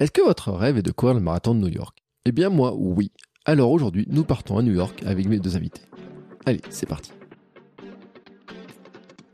Est-ce que votre rêve est de courir le marathon de New York? Eh bien moi, oui. Alors aujourd'hui, nous partons à New York avec mes deux invités. Allez, c'est parti.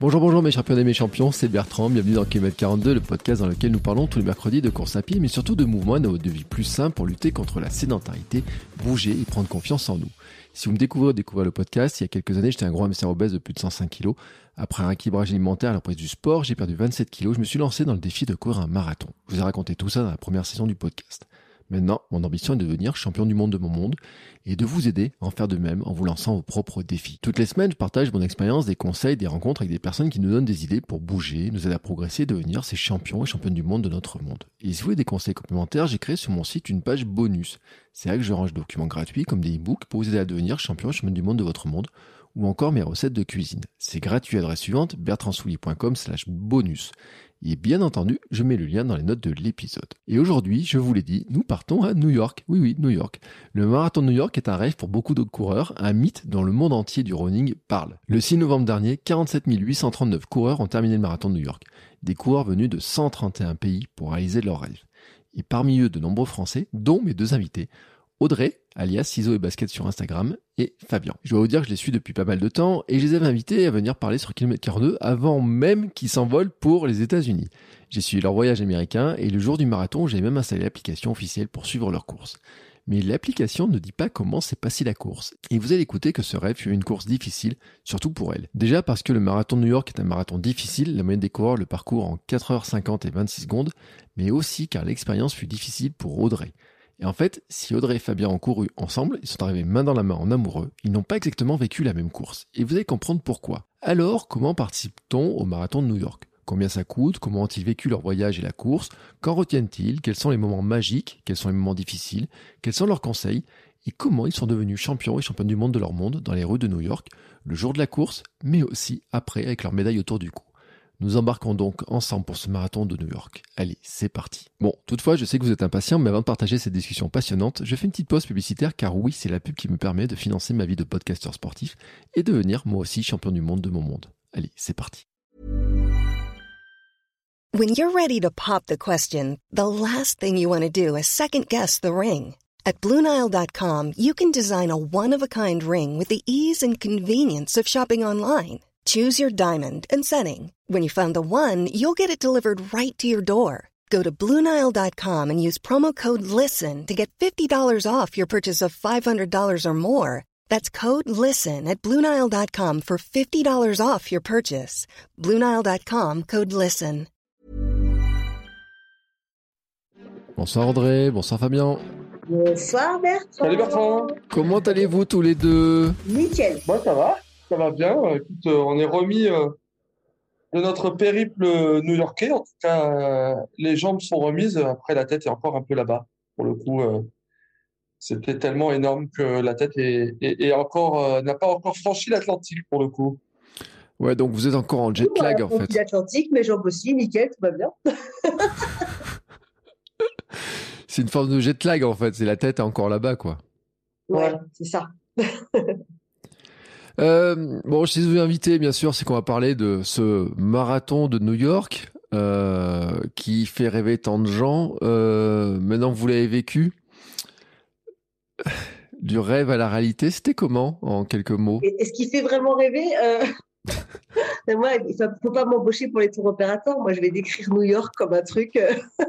Bonjour, bonjour mes champions et mes champions, c'est Bertrand, bienvenue dans Kilomètre 42, le podcast dans lequel nous parlons tous les mercredis de course à pied, mais surtout de mouvements et de vie plus sain pour lutter contre la sédentarité, bouger et prendre confiance en nous. Si vous me découvrez ou découvrez le podcast, il y a quelques années, j'étais un gros hamster obèse de plus de 105 kg. Après un équilibrage alimentaire à la prise du sport, j'ai perdu 27 kg. Je me suis lancé dans le défi de courir un marathon. Je vous ai raconté tout ça dans la première session du podcast. Maintenant, mon ambition est de devenir champion du monde de mon monde et de vous aider à en faire de même en vous lançant vos propres défis. Toutes les semaines, je partage mon expérience, des conseils, des rencontres avec des personnes qui nous donnent des idées pour bouger, nous aider à progresser et devenir ces champions et championnes du monde de notre monde. Et si vous voulez des conseils complémentaires, j'ai créé sur mon site une page bonus. C'est là que je range des documents gratuits comme des e-books pour vous aider à devenir champion et championne du monde de votre monde ou encore mes recettes de cuisine. C'est gratuit à l'adresse suivante, bertrandsoulier.com slash bonus. Et bien entendu, je mets le lien dans les notes de l'épisode. Et aujourd'hui, je vous l'ai dit, nous partons à New York. Oui, oui, New York. Le marathon de New York est un rêve pour beaucoup d'autres coureurs, un mythe dont le monde entier du running parle. Le 6 novembre dernier, 47 839 coureurs ont terminé le marathon de New York. Des coureurs venus de 131 pays pour réaliser leur rêve. Et parmi eux, de nombreux Français, dont mes deux invités, Audrey, alias Ciseaux et Basket sur Instagram, et Fabien. Je dois vous dire que je les suis depuis pas mal de temps et je les avais invités à venir parler sur Kilomètre 42 avant même qu'ils s'envolent pour les États-Unis. J'ai suivi leur voyage américain et le jour du marathon, j'ai même installé l'application officielle pour suivre leur course. Mais l'application ne dit pas comment s'est passée la course. Et vous allez écouter que ce rêve fut une course difficile, surtout pour elle. Déjà parce que le marathon de New York est un marathon difficile, la moyenne des coureurs le parcours en 4h50 et 26 secondes, mais aussi car l'expérience fut difficile pour Audrey. Et en fait, si Audrey et Fabien ont couru ensemble, ils sont arrivés main dans la main en amoureux, ils n'ont pas exactement vécu la même course. Et vous allez comprendre pourquoi. Alors, comment participe-t-on au marathon de New York? Combien ça coûte? Comment ont-ils vécu leur voyage et la course? Qu'en retiennent-ils? Quels sont les moments magiques? Quels sont les moments difficiles? Quels sont leurs conseils? Et comment ils sont devenus champions et championnes du monde de leur monde dans les rues de New York le jour de la course, mais aussi après avec leur médaille autour du cou? Nous embarquons donc ensemble pour ce marathon de New York. Allez, c'est parti. Bon, toutefois, je sais que vous êtes impatient, mais avant de partager cette discussion passionnante, je fais une petite pause publicitaire car oui, c'est la pub qui me permet de financer ma vie de podcasteur sportif et devenir moi aussi champion du monde de mon monde. Allez, c'est parti. When you're ready to pop the question, the last thing you want to do is second guess the ring. At BlueNile.com, you can design a one-of-a-kind ring with the ease and convenience of shopping online. Choose your diamond and setting. When you find the one, you'll get it delivered right to your door. Go to Bluenile.com and use promo code LISTEN to get $50 off your purchase of $500 or more. That's code LISTEN at Bluenile.com for $50 off your purchase. Bluenile.com code LISTEN. Bonsoir Audrey, bonsoir Fabien. Bonsoir Bertrand. Salut Bertrand. Comment allez-vous tous les deux Nickel. Moi, ça va ça va bien. Écoute, euh, on est remis euh, de notre périple new-yorkais. En tout cas, euh, les jambes sont remises. Après, la tête est encore un peu là-bas. Pour le coup, c'était tellement énorme que la tête est, encore n'a pas encore franchi l'Atlantique pour le coup. Ouais, donc vous êtes encore en jet lag en fait. L'Atlantique, mes jambes aussi, nickel, tout va bien. c'est une forme de jet lag en fait. C'est la tête est encore là-bas, quoi. Ouais, c'est ça. Euh, bon, je suis invité, bien sûr, c'est qu'on va parler de ce marathon de New York euh, qui fait rêver tant de gens. Euh, maintenant, vous l'avez vécu. Du rêve à la réalité, c'était comment, en quelques mots? Est-ce qu'il fait vraiment rêver Moi, il ne faut pas m'embaucher pour les tours opérateurs. Moi, je vais décrire New York comme un truc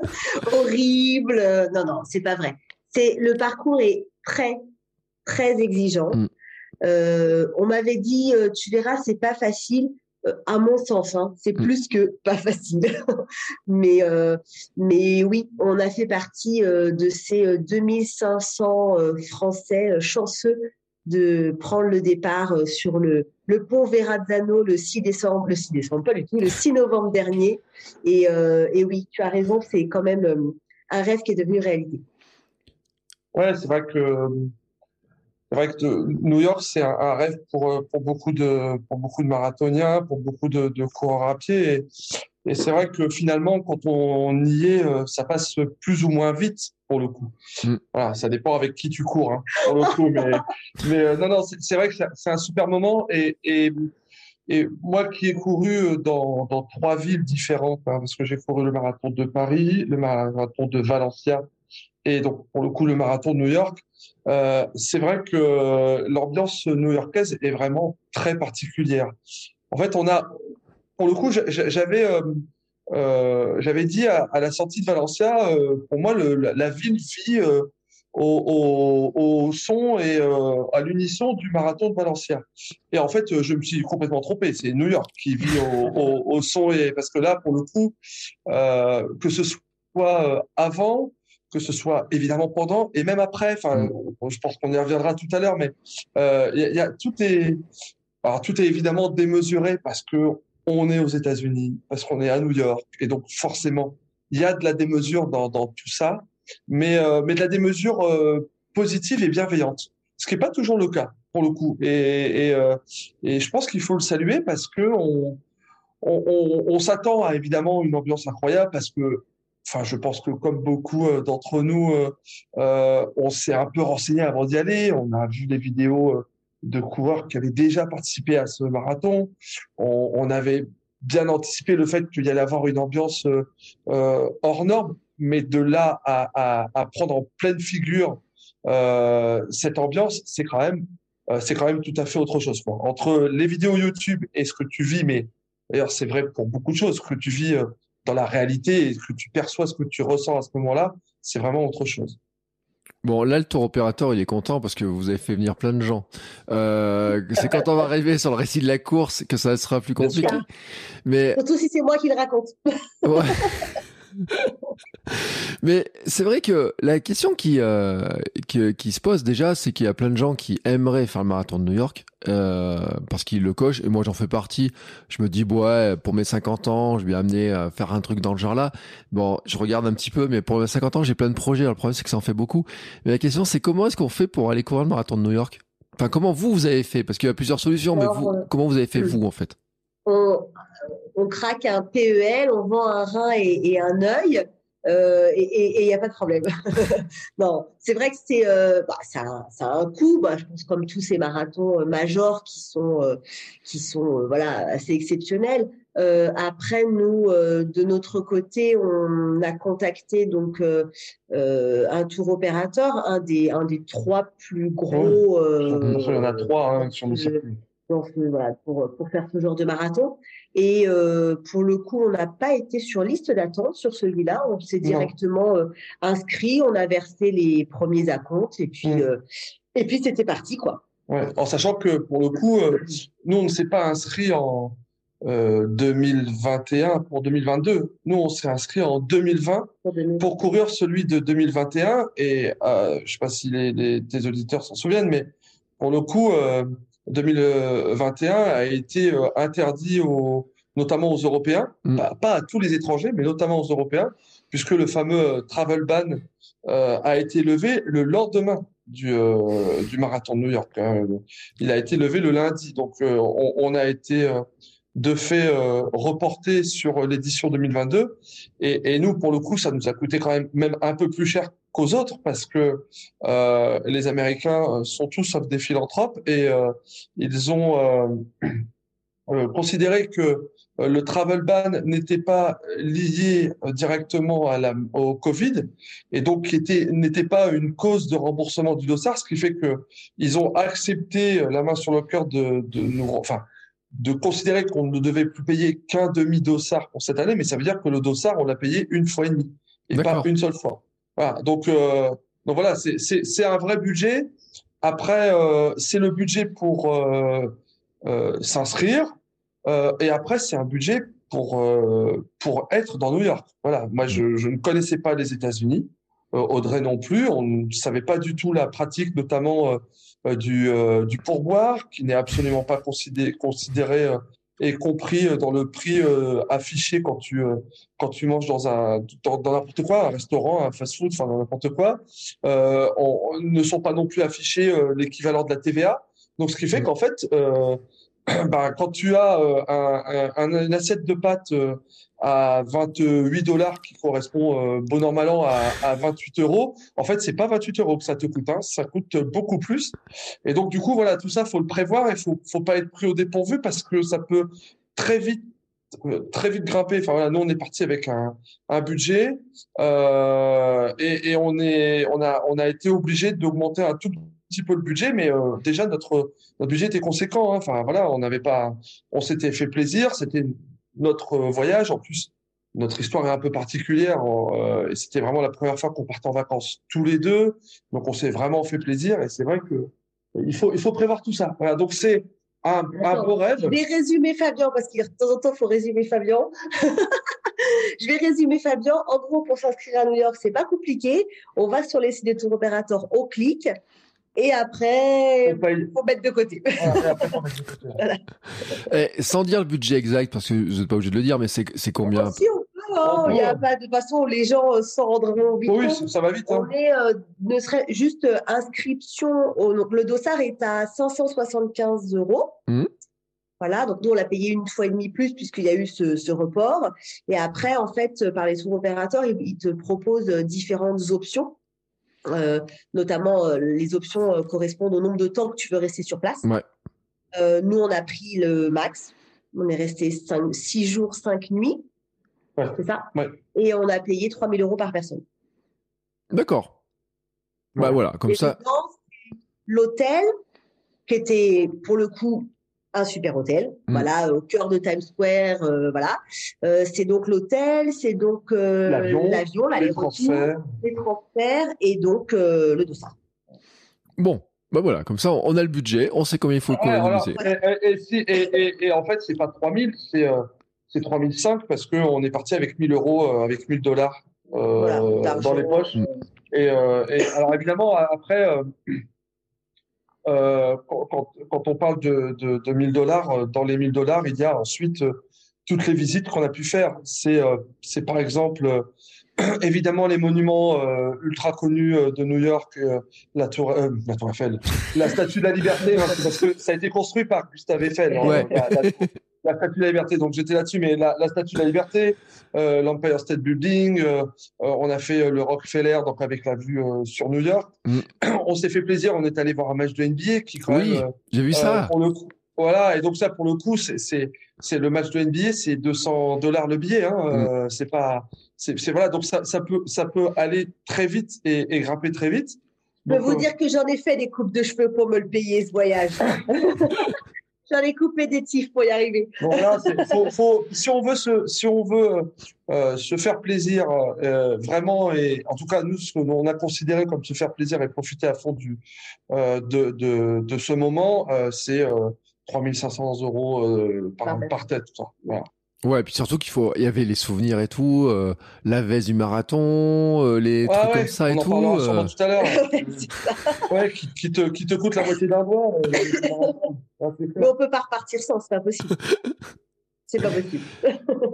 horrible. Non, non, c'est pas vrai. C'est le parcours est très, très exigeant. Mm. Euh, on m'avait dit, euh, tu verras, c'est pas facile. Euh, à mon sens, hein, c'est mm. plus que pas facile. mais, mais oui, on a fait partie de ces 2500 Français chanceux de prendre le départ sur le, le pont Verrazzano le 6 décembre, le 6 décembre, pas du tout, le 6 novembre dernier. Et, et oui, tu as raison, c'est quand même un rêve qui est devenu réalité. Ouais, c'est vrai que c'est vrai que New York, c'est un, rêve pour, euh, pour, beaucoup de, pour beaucoup de marathoniens, pour beaucoup de, de coureurs à pied. Et, et c'est vrai que finalement, quand on y est, euh, ça passe plus ou moins vite pour le coup. Mm. Voilà, ça dépend avec qui tu cours, hein, pour le coup. Mais, mais euh, non, non, c'est vrai que c'est un super moment. Et, et, et moi qui ai couru dans, dans trois villes différentes, hein, parce que j'ai couru le marathon de Paris, le marathon de Valencia et donc pour le coup le marathon de New York, euh, c'est vrai que l'ambiance new-yorkaise est vraiment très particulière. En fait, on a, pour le coup, j'avais euh, euh, j'avais dit à, la sortie de Valencia, euh, pour moi, la, ville vit euh, au, son et euh, à l'unisson du marathon de Valencia. Et en fait, je me suis complètement trompé. C'est New York qui vit au, au, son et parce que là, pour le coup, que ce soit avant, que ce soit évidemment pendant et même après. Enfin, mm. je pense qu'on y reviendra tout à l'heure, mais il y, y, a tout est alors tout est évidemment démesuré parce que on est aux États-Unis, parce qu'on est à New York, et donc forcément, il y a de la démesure dans, dans tout ça, mais, euh, mais de la démesure euh, positive et bienveillante, ce qui n'est pas toujours le cas pour le coup. Et, et, euh, et je pense qu'il faut le saluer parce que on, on, on, on s'attend à évidemment une ambiance incroyable parce que Enfin, je pense que comme beaucoup euh, d'entre nous, euh, on s'est un peu renseigné avant d'y aller. On a vu des vidéos de coureurs qui avaient déjà participé à ce marathon. On, avait bien anticipé le fait qu'il y allait avoir une ambiance euh, euh, hors norme, mais de là à, à, à prendre en pleine figure euh, cette ambiance, c'est quand même euh, c'est quand même tout à fait autre chose. Entre les vidéos YouTube et ce que tu vis, mais d'ailleurs c'est vrai pour beaucoup de choses, ce que tu vis euh, dans la réalité et ce que tu perçois, ce que tu ressens à ce moment-là, c'est vraiment autre chose. Bon, là, le tour opérateur, il est content parce que vous avez fait venir plein de gens. Euh, c'est quand on va arriver sur le récit de la course que ça sera plus compliqué. Mais surtout si c'est moi qui le raconte. ouais. Mais c'est vrai que la question qui, euh, qui, qui, se pose déjà, c'est qu'il y a plein de gens qui aimeraient faire le marathon de New York euh, parce qu'ils le cochent. Et moi, j'en fais partie. Je me dis, ouais, pour mes 50 ans, je vais amener à faire un truc dans le genre-là. Bon, je regarde un petit peu, mais pour mes 50 ans, j'ai plein de projets. Alors, le problème, c'est que ça en fait beaucoup. Mais la question, c'est comment est-ce qu'on fait pour aller courir le marathon de New York? Enfin, comment vous, vous avez fait? Parce qu'il y a plusieurs solutions, mais vous, comment vous avez fait, vous, en fait? On craque un PEL, on vend un rein et, et un œil. Euh, et il n'y a pas de problème. non, c'est vrai que c'est euh, bah, ça, ça, a un coût. Bah, je pense comme tous ces marathons euh, majors qui sont euh, qui sont euh, voilà assez exceptionnels. après, nous, de notre côté, on a contacté donc un tour opérateur, un des un des trois plus gros. il y en a trois hein, sur le circuit. Voilà, pour pour faire ce genre de marathon. Et euh, pour le coup, on n'a pas été sur liste d'attente sur celui-là. On s'est directement euh, inscrit, on a versé les premiers acomptes et puis mmh. euh, et puis c'était parti quoi. Ouais, en sachant que pour le coup, nous on ne s'est pas inscrit en 2021 pour 2022. Nous on s'est inscrit en 2020 pour courir celui de 2021 et je sais pas si les, les tes auditeurs s'en souviennent, mais pour le coup. 2021 a été euh, interdit aux, notamment aux Européens, mm. pas, à tous les étrangers, mais notamment aux Européens, puisque le fameux euh, travel ban euh, a été levé le lendemain du, euh, du marathon de New York. Hein. Il a été levé le lundi, donc on, on, a été de fait reporté sur l'édition 2022. Et, et, nous, pour le coup, ça nous a coûté quand même même un peu plus cher qu'aux autres parce que euh, les Américains euh, sont tous des philanthropes et euh, ils ont euh, euh considéré que le travel ban n'était pas lié directement à la, au Covid et donc n'était pas une cause de remboursement du dossard, ce qui fait que ils ont accepté la main sur le cœur de, de nous, enfin, de considérer qu'on ne devait plus payer qu'un demi dossard pour cette année, mais ça veut dire que le dossard on l'a payé une fois et demie et pas une seule fois. Voilà, donc, euh, donc voilà, c'est un vrai budget. Après, euh, c'est le budget pour euh, euh s'inscrire. Euh, et après, c'est un budget pour, pour être dans New York. Voilà, moi, je, je ne connaissais pas les États-Unis. Audrey non plus. On ne savait pas du tout la pratique, notamment du, du pourboire, qui n'est absolument pas considéré, considéré et compris euh, dans le prix euh, affiché quand tu euh, quand tu manges dans un dans, dans n'importe quoi, un restaurant, un fast-food, enfin n'importe quoi, euh, on, ne sont pas non plus affichés l'équivalent de la TVA. Donc ce qui fait mmh. qu'en fait, bah, quand tu as un, un, une assiette de pâtes à 28 dollars qui correspond euh, bon an mal an à, à 28 euros. En fait, c'est pas 28 euros que ça te coûte, hein, ça coûte beaucoup plus. Et donc du coup, voilà, tout ça, faut le prévoir et faut faut pas être pris au dépourvu parce que ça peut très vite euh, très vite grimper. Enfin voilà, nous on est parti avec un, un budget euh, et, et, on est on a on a été obligé d'augmenter un tout petit peu le budget, mais euh, déjà notre notre budget était conséquent. Hein. Enfin voilà, on n'avait pas, on s'était fait plaisir, c'était notre voyage. En plus, notre histoire est un peu particulière. Euh, et c'était vraiment la première fois qu'on partait en vacances tous les deux. Donc, on s'est vraiment fait plaisir. Et c'est vrai que il faut, il faut prévoir tout ça. Voilà. Donc, c'est un, un beau rêve. Je vais résumer Fabien, parce qu'il de temps en temps, il faut résumer Fabien. je vais résumer Fabien. En gros, pour s'inscrire à New York, c'est pas compliqué. On va sur les sites des tour opérateurs, on clique. Et après, il faut mettre de côté. voilà. et sans dire le budget exact, parce que je n'êtes pas obligé de le dire, mais c'est combien si, on peut, hein. Il y a pas de toute façon, les gens euh, s'en rendront vite. Oui, ça va vite. Hein. On est, euh, ne serait juste euh, inscription. Au, donc le dossard est à 575 euros. Mmh. Voilà, donc nous on l'a payé une fois et demie plus puisqu'il y a eu ce, ce, report. Et après, en fait, par les sous-opérateurs, ils, ils te proposent différentes options. Euh, notamment euh, les options euh, correspondent au nombre de temps que tu veux rester sur place. Ouais. nous, on a pris le max. On est resté 6 jours, 5 nuits. Ouais. C'est ça? Ouais. Et on a payé 3000 euros par personne. D'accord. Bah voilà, comme Et ça. L'hôtel, qui était pour le coup un super hôtel, mmh. voilà, au cœur de Times Square, euh, voilà. Euh, c'est donc l'hôtel, c'est donc euh, l'avion, les transferts, les transferts et donc euh, le dossard. Bon, bah voilà, comme ça on a le budget, on sait combien il faut économiser. Et, et, et, et, en fait, c'est pas 3000, c'est c'est 3005 parce qu'on est parti avec 1000 euros, avec 1000 dollars voilà, dans les poches. Mmh. Et, alors évidemment, après euh, quand, quand, on parle de, de, de 1000 dollars, euh, dans les 1000 dollars, il y a ensuite euh, toutes les visites qu'on a pu faire. C'est, c'est par exemple évidemment les monuments ultra connus de New York, la tour, la tour Eiffel, la Statue de la Liberté, hein, parce que ça a été construit par Gustave Eiffel. Hein, ouais. la, la, la, Statue de la Liberté. Donc j'étais là-dessus, mais la, la, Statue de la Liberté, euh, l'Empire State Building, euh, on a fait le Rockefeller, donc avec la vue euh, sur New York. Mm. On s'est fait plaisir, on est allé voir un match de NBA qui quand oui, même. j'ai vu ça. Pour le coup, voilà, et donc ça pour le coup, c'est c'est le match de NBA, c'est 200 dollars le billet. Hein, mm. c'est pas, c'est voilà, donc ça ça peut ça peut aller très vite et, et grimper très vite. Je peux vous dire que j'en ai fait des coupes de cheveux pour me le payer ce voyage. J'en ai coupé des tifs pour y arriver. Bon, là, faut, faut, si on veut se, si on veut euh, se faire plaisir euh, vraiment, et en tout cas nous, ce qu'on a considéré comme se faire plaisir et profiter à fond du euh, de, de, de, ce moment, c'est 3500 euros par, par tête. Voilà. Ouais, et puis surtout qu'il faut, il y avait les souvenirs et tout, euh, la veste du marathon, euh, les ouais, trucs ouais, comme ça et on en tout. parlera euh... tout à l'heure. ouais, qui, qui, te, qui te coûte la moitié d'un doigt. Mais on peut pas repartir sans, c'est pas possible. c'est pas possible.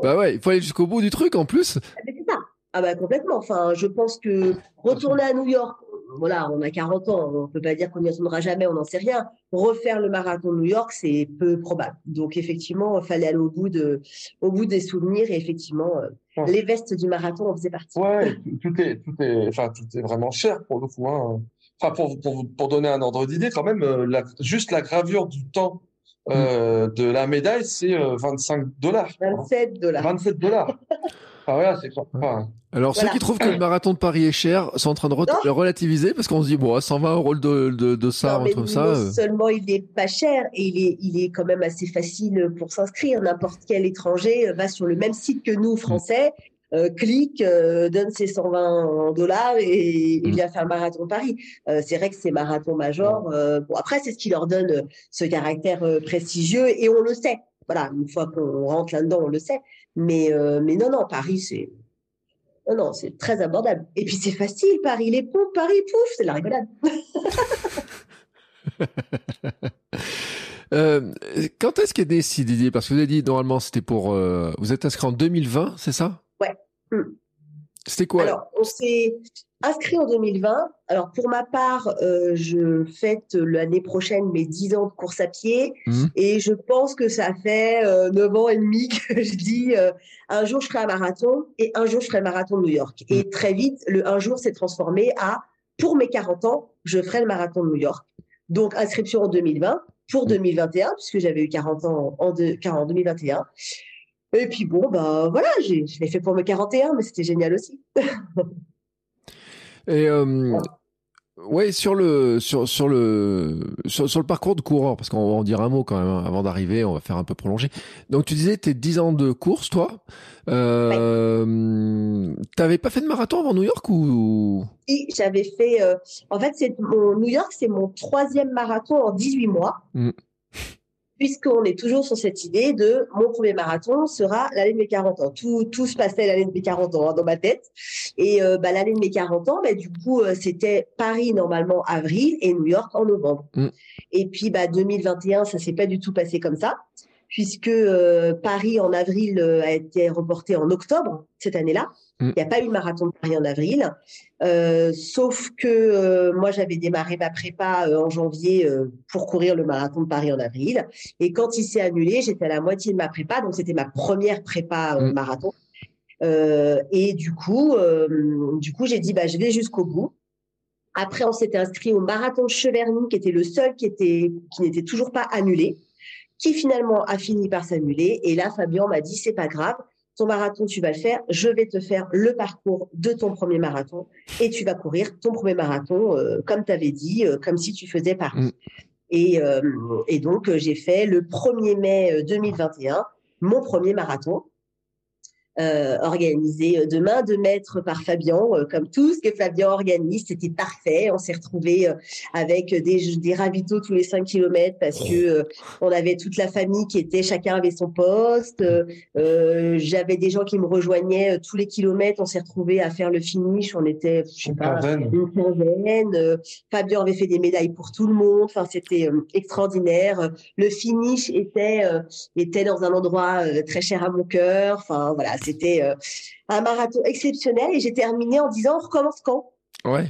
bah ouais, il faut aller jusqu'au bout du truc en plus. C'est ça. Ah bah complètement. Enfin, je pense que retourner à New York, voilà, on a 40 ans, on peut pas dire qu'on n'y retournera jamais, on n'en sait rien. Refaire le marathon de New York, c'est peu probable. Donc effectivement, il fallait aller au bout de, au bout des souvenirs et effectivement, euh, les vestes du marathon en faisaient partie. Ouais, tout est, tout est, enfin, tout est vraiment cher pour le coup. Hein. Enfin, pour, pour, pour donner un ordre d'idée, quand même, la, juste la gravure du temps euh, de la médaille, c'est 25 dollars. 27 dollars. 27 dollars. Voilà, c'est enfin, Alors Voilà. ceux qui trouvent que le marathon de Paris est cher sont en train de re- Non. le relativiser parce qu'on se dit bon 120 euros de de, de ça Non, mais ça. euh, seulement il est pas cher et il est, il est quand même assez facile pour s'inscrire. N'importe quel étranger va sur le même site que nous, Français, euh, clique, euh, donne ses 120 dollars et, et Mm. vient faire le marathon de Paris. Euh, c'est vrai que c'est marathon major. euh, bon, après, c'est ce qui leur donne euh, ce caractère euh, prestigieux et on le sait. Voilà, une fois qu'on rentre là-dedans, on le sait. Mais, euh, mais non, non, Paris, c'est. Non, non, c'est très abordable. Et puis c'est facile, Paris, les pompes, Paris, pouf, c'est la rigolade. euh, quand est-ce qu'est né cette idée Parce que vous avez dit normalement c'était pour euh, vous êtes inscrit en 2020, c'est ça? Ouais. Mm. C'était quoi? Alors, on s'est, inscrit en 2020. Alors pour ma part, euh, je fête l'année prochaine mes 10 ans de course à pied Mmh. et je pense que ça fait euh, 9 ans et demi que je dis euh, un jour je ferai un marathon et un jour je ferai le marathon de New York. Et très vite, le un jour s'est transformé à pour mes 40 ans, je ferai le marathon de New York. Donc inscription en 2020 pour 2021 puisque j'avais eu 40 ans en, de, en 2021. Et puis bon, bah voilà, je l'ai fait pour mes 41, mais c'était génial aussi. Et euh, ouais, sur le sur sur le sur, sur le parcours de coureur, parce qu'on va en dire un mot quand même hein, avant d'arriver, on va faire un peu prolonger. Donc tu disais tes 10 ans de course, toi. Euh, T'avais pas fait de marathon avant New York ou? Et j'avais fait, euh, en fait, c'est New York, c'est mon troisième marathon en 18 mois. Mm. Puisqu'on est toujours sur cette idée de mon premier marathon sera l'année de mes 40 ans. Tout, tout se passait l'année de mes 40 ans hein, dans ma tête. Et euh, bah, l'année de mes 40 ans, bah, du coup, euh, c'était Paris normalement avril et New York en novembre. Mm. Et puis bah, 2021, ça s'est pas du tout passé comme ça, puisque euh, Paris en avril euh, a été reporté en octobre cette année-là. Mm. Il n'y a pas eu le marathon de Paris en avril. Euh, sauf que euh, moi, j'avais démarré ma prépa euh, en janvier pour courir le marathon de Paris en avril. Et quand il s'est annulé, j'étais à la moitié de ma prépa, donc c'était ma première prépa Mm. marathon. Et du coup, du coup, j'ai dit bah je vais jusqu'au bout. Après, on s'était inscrit au marathon de Cheverny, qui était le seul qui était qui n'était toujours pas annulé, qui finalement a fini par s'annuler. Et là, Fabien m'a dit c'est pas grave, ton marathon tu vas le faire, je vais te faire le parcours de ton premier marathon et tu vas courir ton premier marathon euh, comme tu avais dit, euh, comme si tu faisais Paris. Mm. Et, euh, et donc j'ai fait le 1er mai euh, 2021 mon premier marathon euh, organisé de main de maître par Fabien, euh, comme tout ce que Fabien organise, c'était parfait. On s'est retrouvés euh, avec des, des ravitaux tous les 5 kilomètres parce que euh, on avait toute la famille qui était, chacun avait son poste. Euh, euh, J'avais des gens qui me rejoignaient euh, tous les kilomètres. On s'est retrouvés à faire le finish. On était, je sais Une pas, quinzaine. une quinzaine. Euh, Fabien avait fait des médailles pour tout le monde. Enfin, c'était euh, extraordinaire. Euh, Le finish était euh, était dans un endroit euh, très cher à mon cœur. Enfin, voilà, c'était euh, un marathon exceptionnel. Et j'ai terminé en disant on recommence quand? Ouais.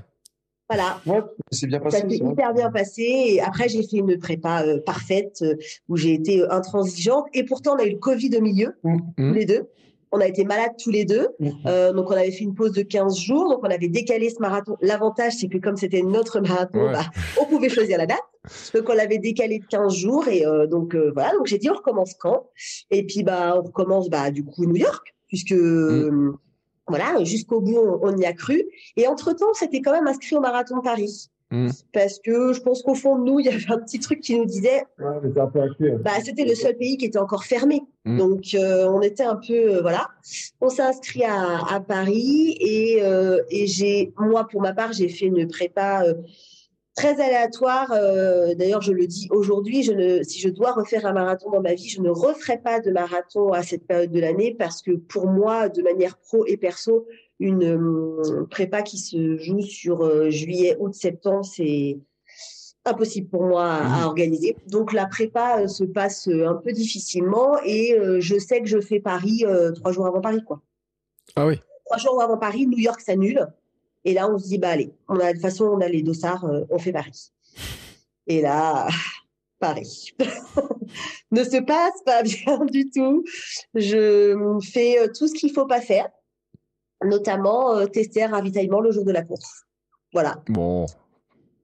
Voilà. Ouais, c'est bien passé. Ça s'est hyper bien passé. Et après, j'ai fait une prépa euh, parfaite euh, où j'ai été euh, intransigeante. Et pourtant, on a eu le Covid au milieu, Mm. Mm. tous les deux. On a été malades tous les deux. Mm. Euh, donc, on avait fait une pause de 15 jours. Donc, on avait décalé ce marathon. L'avantage, c'est que comme c'était notre marathon, Ouais. bah, on pouvait choisir la date. Donc, on l'avait décalé de 15 jours. Et euh, donc, euh, voilà. Donc, j'ai dit, on recommence quand? Et puis, bah, on recommence, bah, du coup, New York, puisque. euh, Voilà, jusqu'au bout, on, on y a cru. Et entre-temps, c'était quand même inscrit au marathon de Paris. Mm. Parce que je pense qu'au fond de nous, il y avait un petit truc qui nous disait, Ouais, mais c'est un peu acté, hein. bah, c'était le seul pays qui était encore fermé. Mm. Donc, euh, on était un peu, euh, voilà. On s'est inscrit à, à Paris et, euh, et j'ai, moi, pour ma part, j'ai fait une prépa euh, très aléatoire. Euh, D'ailleurs, je le dis aujourd'hui, je ne, si je dois refaire un marathon dans ma vie, je ne referai pas de marathon à cette période de l'année parce que pour moi, de manière pro et perso, une euh, prépa qui se joue sur euh, juillet, août, septembre, c'est impossible pour moi à, à Mhm. organiser. Donc la prépa se passe un peu difficilement et je sais que je fais Paris trois jours avant Paris, quoi. Ah oui. Trois jours avant Paris, New York s'annule. Et là, on se dit, bah allez, on a, de toute façon, on a les dossards, euh, on fait Paris. Et là, Paris ne se passe pas bien du tout. Je fais euh, tout ce qu'il faut pas faire, notamment euh, tester un ravitaillement le jour de la course. Voilà. Bon.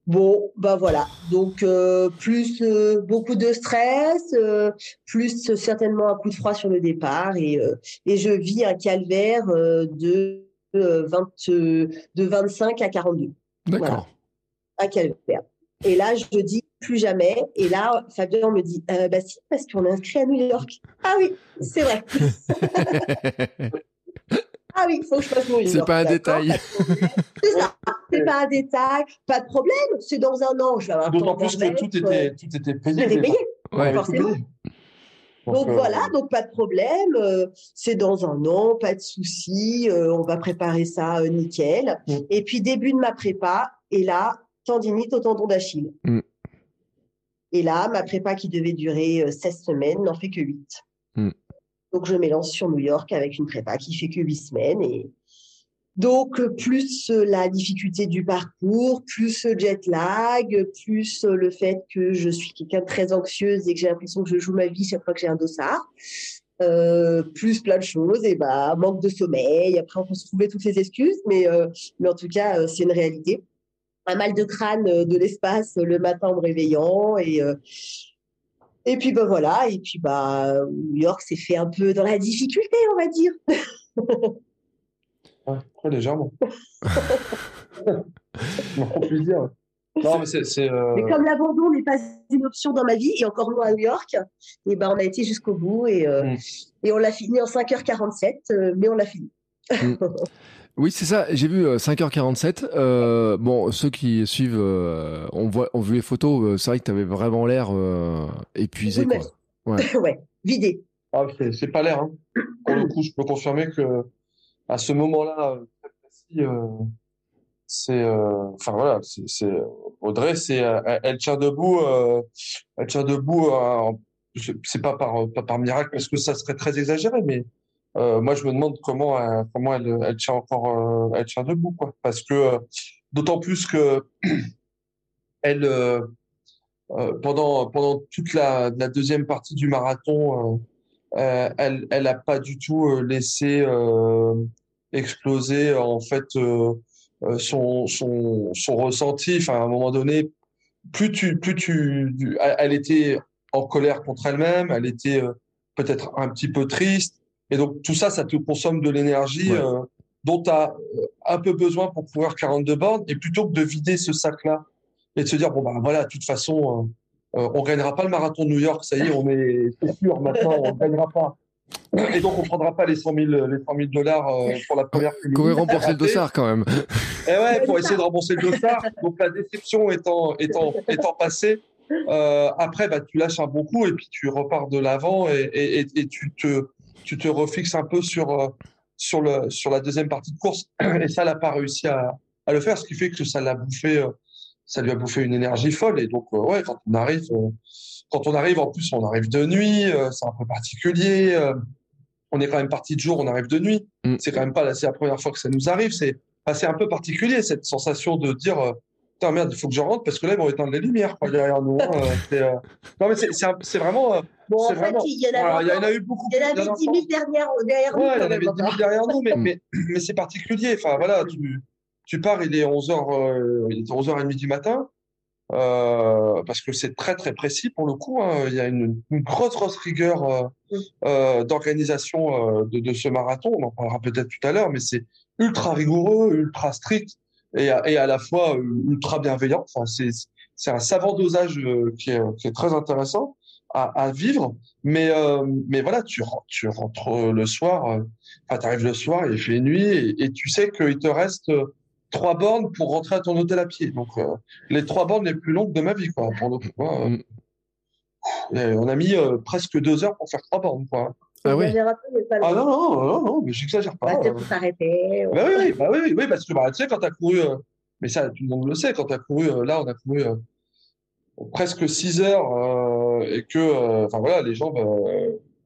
Bon, bah voilà. Donc euh, plus euh, beaucoup de stress, euh, plus certainement un coup de froid sur le départ et et je vis un calvaire de 20 euh, de 25 à 42. D'accord. Voilà. Calvaire. Et là, je dis plus jamais. Et là, Fabien me dit, euh, bah si, parce qu'on est inscrit à New York. Ah oui, c'est vrai. Ah oui, il faut que je fasse New York. C'est pas un détail. C'est ça. C'est pas un détail. Pas de problème. C'est dans un an. Je vais avoir le D'autant temps plus que tout était, tout était euh, payé. C'était déjà. payé. Ouais. tout forcément. Donc euh, voilà, donc pas de problème. euh, c'est dans un an, pas de souci. euh, on va préparer ça euh, nickel. Mm. Et puis début de ma prépa, et là, tendinite au tendon d'Achille. Mm. Et là, ma prépa qui devait durer euh, 16 semaines n'en fait que 8. Mm. Donc je m'élance sur New York avec une prépa qui fait que 8 semaines. Et, Donc, plus la difficulté du parcours, plus le jet lag, plus le fait que je suis quelqu'un de très anxieuse et que j'ai l'impression que je joue ma vie chaque fois que j'ai un dossard. Euh, plus plein de choses, et bah, manque de sommeil. Après, on peut se trouver toutes les excuses, mais, euh, mais en tout cas, euh, c'est une réalité. Un mal de crâne de l'espace le matin en me réveillant, et, et puis bah, voilà, et puis bah, New York s'est fait un peu dans la difficulté, on va dire. Ouais, très légèrement. on peut dire. Non, mais c'est. Euh... Mais comme l'abandon n'est pas une option dans ma vie, et encore moins à New York, et eh ben on a été jusqu'au bout et, euh, mm. et on l'a fini en 5h47, euh, mais on l'a fini. Mm. Oui, c'est ça. J'ai vu 5h47. Euh, bon, ceux qui suivent, on voit, on vu les photos. c'est vrai que tu avais vraiment l'air épuisé. quoi. Ouais. ouais, vidé. Ah, c'est pas l'air. Hein. Pour le coup, je peux confirmer que à ce moment-là, très précis, c'est euh, enfin voilà c'est Audrey c'est elle tient debout euh, elle tient debout euh, c'est pas par pas par miracle parce que ça serait très exagéré mais moi je me demande comment comment elle, elle tient encore elle tient debout quoi. Parce que d'autant plus que elle pendant pendant toute la, la, deuxième partie du marathon elle elle a pas du tout laissé exploser en fait euh, son, son, son ressenti. Enfin, à un moment donné, plus tu, plus tu, elle était en colère contre elle-même, elle était euh, peut-être un petit peu triste. Et donc, tout ça, ça te consomme de l'énergie euh, dont tu as un peu besoin pour courir 42 bornes. Et plutôt que de vider ce sac-là et de se dire, bon, ben voilà, de toute façon, on gagnera pas le marathon de New York, ça y est, on est, sûr, maintenant, on gagnera pas. Et donc, on prendra pas les 100 000, les 100 000 dollars euh, pour la première Courir rembourser le dossard quand même. Et eh ouais, pour essayer de rembourser le dossard. Donc, la déception étant, étant, étant passée, euh, après, bah, tu lâches un bon coup et puis tu repars de l'avant et, et, et, tu, te, tu te refixes un peu sur, euh, sur, le, sur la deuxième partie de course. Et ça, elle n'a pas réussi à, à, le faire, ce qui fait que ça l'a bouffé, euh, ça lui a bouffé une énergie folle. Et donc, ouais, quand on arrive, quand on arrive, en plus, on arrive de nuit, c'est un peu particulier on est quand même parti de jour, on arrive de nuit. Mm. C'est quand même pas c'est la première fois que ça nous arrive. C'est assez un peu particulier cette sensation de dire euh, putain merde, il faut que je rentre parce que là ils vont éteindre les lumières derrière nous. Hein, euh, euh, non mais c'est vraiment. Bon, en fait, il y, en, a eu beaucoup. Il y en avait 10 000 derrière, derrière nous. Ouais, il y en avait 10 000 derrière nous, mais, mais, mais c'est particulier. Enfin voilà, tu, tu pars, il est 11h, il est 11h30 du matin. Euh, parce que c'est très très précis pour le coup. Hein. Il y a une, une grosse grosse rigueur euh, euh, d'organisation euh, de, de, ce marathon. On en parlera peut-être tout à l'heure, mais c'est ultra rigoureux, ultra strict et, et à la fois ultra bienveillant. Enfin, c'est c'est un savant dosage qui est, qui est très intéressant à, à vivre. Mais mais voilà, tu tu rentres le soir. Enfin, tu arrives le soir, il fait nuit et, et tu sais qu'il te reste trois bornes pour rentrer à ton hôtel à pied. Donc, euh, les trois bornes les plus longues de ma vie, quoi. Pour mm. on a mis euh, presque deux heures pour faire trois bornes, quoi. Ah oui. Ah non, non, non, non, mais j'exagère pas. Bah, pour s'arrêter. Bah, oui, oui, bah, oui, oui, parce que bah, tu sais, quand tu as couru, euh, mais ça, tout le monde le sait, quand tu as couru, là, on a couru presque six heures et que, enfin voilà, les gens,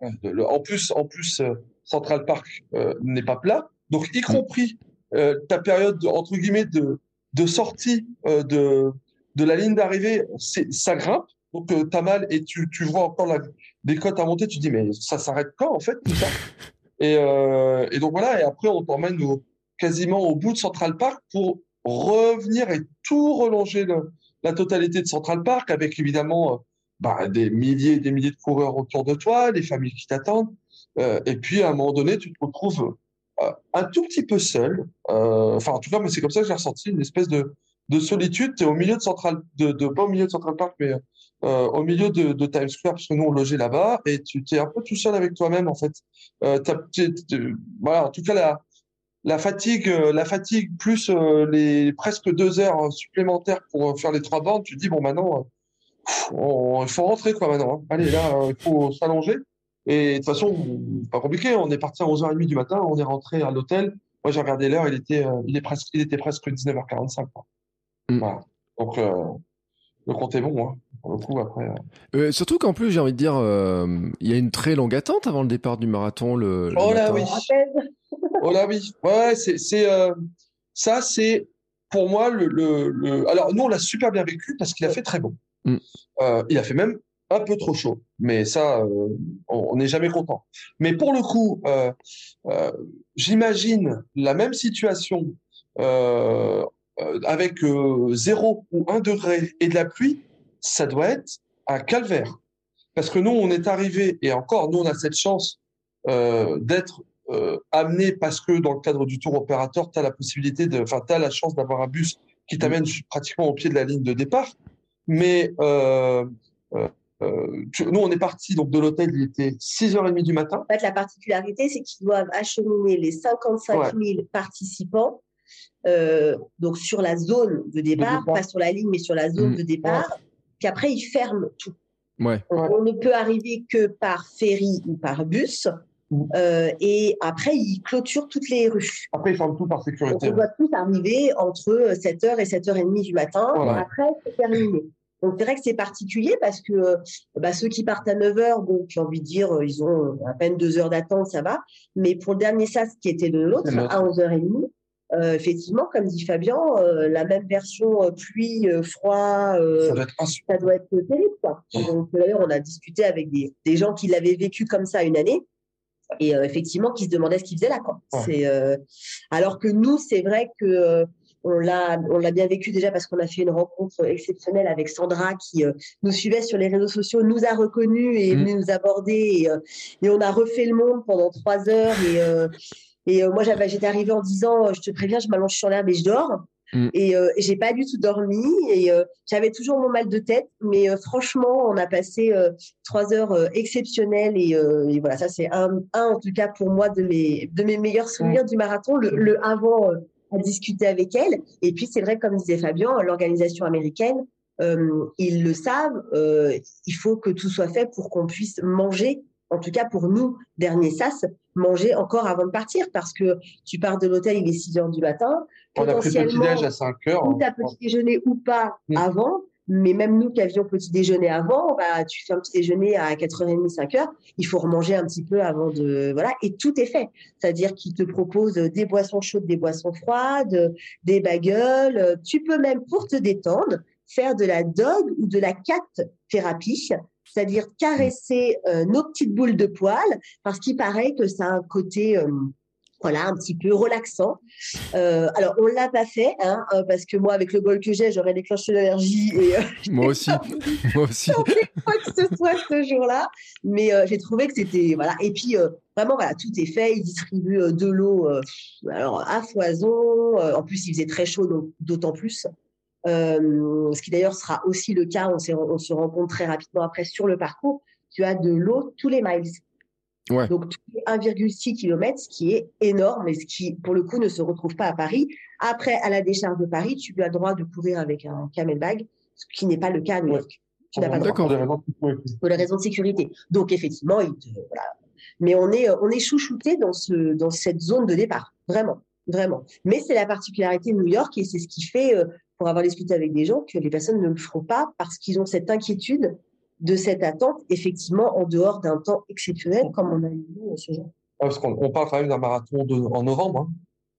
en plus, en plus, Central Park n'est pas plat, donc y mm. compris ta période entre guillemets de, de sortie euh, de, de la ligne d'arrivée, ça grimpe. Donc euh, tu as mal et tu, tu vois encore la, des côtes à monter. Tu dis mais ça s'arrête quand en fait tout ça? Et, euh, et donc voilà. Et après on t'emmène quasiment au bout de Central Park pour revenir et tout relonger le, la totalité de Central Park avec évidemment bah, des milliers et des milliers de coureurs autour de toi, des familles qui t'attendent. Euh, et puis à un moment donné, tu te retrouves euh, un tout petit peu seul. Euh, enfin, en tout cas, mais c'est comme ça que j'ai ressenti une espèce de, de solitude. Tu es au milieu de Central, de, de, pas au milieu de Central Park, mais euh, au milieu de, de, Times Square, parce que nous, on logeait là-bas, et tu es un peu tout seul avec toi-même, en fait. Euh, voilà, en tout cas, la, la fatigue, la fatigue plus les presque deux heures supplémentaires pour faire les trois bornes, tu te dis, bon, maintenant, il faut rentrer, quoi, maintenant. Hein. Allez, là, il faut s'allonger. Et de toute façon, pas compliqué. On est parti à 11h30 du matin, on est rentré à l'hôtel. Moi, j'ai regardé l'heure, il était, euh, il est presque, il était presque 19h45. Quoi. Mm. Voilà. Donc, euh, le compte est bon, hein, pour le coup, après. Euh. surtout qu'en plus, j'ai envie de dire, il y a une très longue attente avant le départ du marathon. Le, oh là, oui. Oh là oui, ouais, c'est c'est ça c'est pour moi le, le, le, alors nous on l'a super bien vécu parce qu'il a fait très bon. Mm. Il a fait même un peu trop chaud, mais ça euh, on n'est jamais content. Mais pour le coup, euh, euh, j'imagine la même situation avec euh, 0 ou 1 degré et de la pluie, ça doit être un calvaire. Parce que nous, on est arrivé, et encore, nous, on a cette chance d'être amené parce que dans le cadre du tour opérateur, tu as la possibilité de, enfin, tu la chance d'avoir un bus qui t'amène pratiquement au pied de la ligne de départ. Mais euh, tu- nous, on est parti donc de l'hôtel, il était 6h30 du matin. En fait, la particularité, c'est qu'ils doivent acheminer les 55 000 participants euh, donc sur la zone de départ, départ. pas sur la ligne, mais sur la zone Mm. de départ. Puis après, ils ferment tout. Ouais. Ouais. On ne peut arriver que par ferry ou par bus. Mm. Euh, et après, ils clôturent toutes les rues. Après, ils ferment tout par Donc, sécurité. on doit tous arriver entre 7h et 7h30 du matin. Voilà. Après, c'est terminé. Donc, c'est vrai que c'est particulier parce que euh, bah, ceux qui partent à 9h, donc j'ai envie de dire, ils ont euh, à peine deux heures d'attente, ça va. Mais pour le dernier SAS qui était le nôtre. à 11h30, euh, effectivement, comme dit Fabien, euh, la même version euh, pluie, euh, froid, euh, Ça doit ça doit être terrible. Quoi. Donc, d'ailleurs, on a discuté avec des, des gens qui l'avaient vécu comme ça une année et euh, effectivement qui se demandaient ce qu'ils faisaient là. Quoi. C'est, euh, alors que nous, c'est vrai que euh, on l'a, on l'a bien vécu déjà parce qu'on a fait une rencontre exceptionnelle avec Sandra qui euh, nous suivait sur les réseaux sociaux, nous a reconnus et Mhm. nous aborder et, euh, et on a refait le monde pendant trois heures et euh, et moi, j'avais, j'étais arrivée en disant, je te préviens, je m'allonge sur l'herbe et je dors. Mm. Et, et j'ai pas du tout dormi. Et j'avais toujours mon mal de tête. Mais franchement, on a passé trois heures exceptionnelles. Et, et voilà, ça, c'est un, un, en tout cas, pour moi, de mes, de mes meilleurs souvenirs du marathon, le, le avant à discuter avec elle. Et puis, c'est vrai, comme disait Fabien, l'organisation américaine, euh, ils le savent, euh, il faut que tout soit fait pour qu'on puisse manger, en tout cas pour nous, dernier SAS, manger encore avant de partir parce que tu pars de l'hôtel, il est 6 heures du matin. On a pris le potentiellement, petit-déj à 5 heures. ou t'as petit déjeuner ou pas Mm. avant. Mais même nous qui avions petit déjeuner avant, bah, tu fais un petit déjeuner à 4h30, 5h, il faut remanger un petit peu avant de, voilà, et tout est fait. C'est-à-dire qu'ils te proposent des boissons chaudes, des boissons froides, des bagels. Tu peux même, pour te détendre, faire de la dog ou de la cat thérapie, c'est-à-dire caresser euh, nos petites boules de poils, parce qu'il paraît que ça a un côté, euh, voilà, un petit peu relaxant. Euh, alors, on l'a pas fait, hein, euh, parce que moi, avec le bol que j'ai, j'aurais déclenché l'allergie et euh, Moi aussi. Moi aussi. quoi que ce soit ce jour-là. Mais euh, j'ai trouvé que c'était voilà. Et puis vraiment voilà, tout est fait. Ils distribuent de l'eau alors à foison. En plus, il faisait très chaud, donc d'autant plus. Ce qui d'ailleurs sera aussi le cas. On, on se rend compte très rapidement après sur le parcours. Tu as de l'eau tous les miles. Ouais. Donc tous les 1,6 km, ce qui est énorme et ce qui, pour le coup, ne se retrouve pas à Paris. Après, à la décharge de Paris, tu as le droit de courir avec un camelbag, ce qui n'est pas le cas à New Ouais. York. Tu n'as pas le droit D'accord. Pour des raisons de sécurité. pour les raisons de sécurité. Donc effectivement, il te- voilà. Mais on est, on est chouchouté dans ce, dans cette zone de départ, vraiment, vraiment. Mais c'est la particularité de New York et c'est ce qui fait, euh, pour avoir discuté avec des gens, que les personnes ne le feront pas parce qu'ils ont cette inquiétude de cette attente, effectivement, en dehors d'un temps exceptionnel comme on a eu euh, ce jour. Ouais, parce qu'on on parle quand même d'un marathon de, en novembre.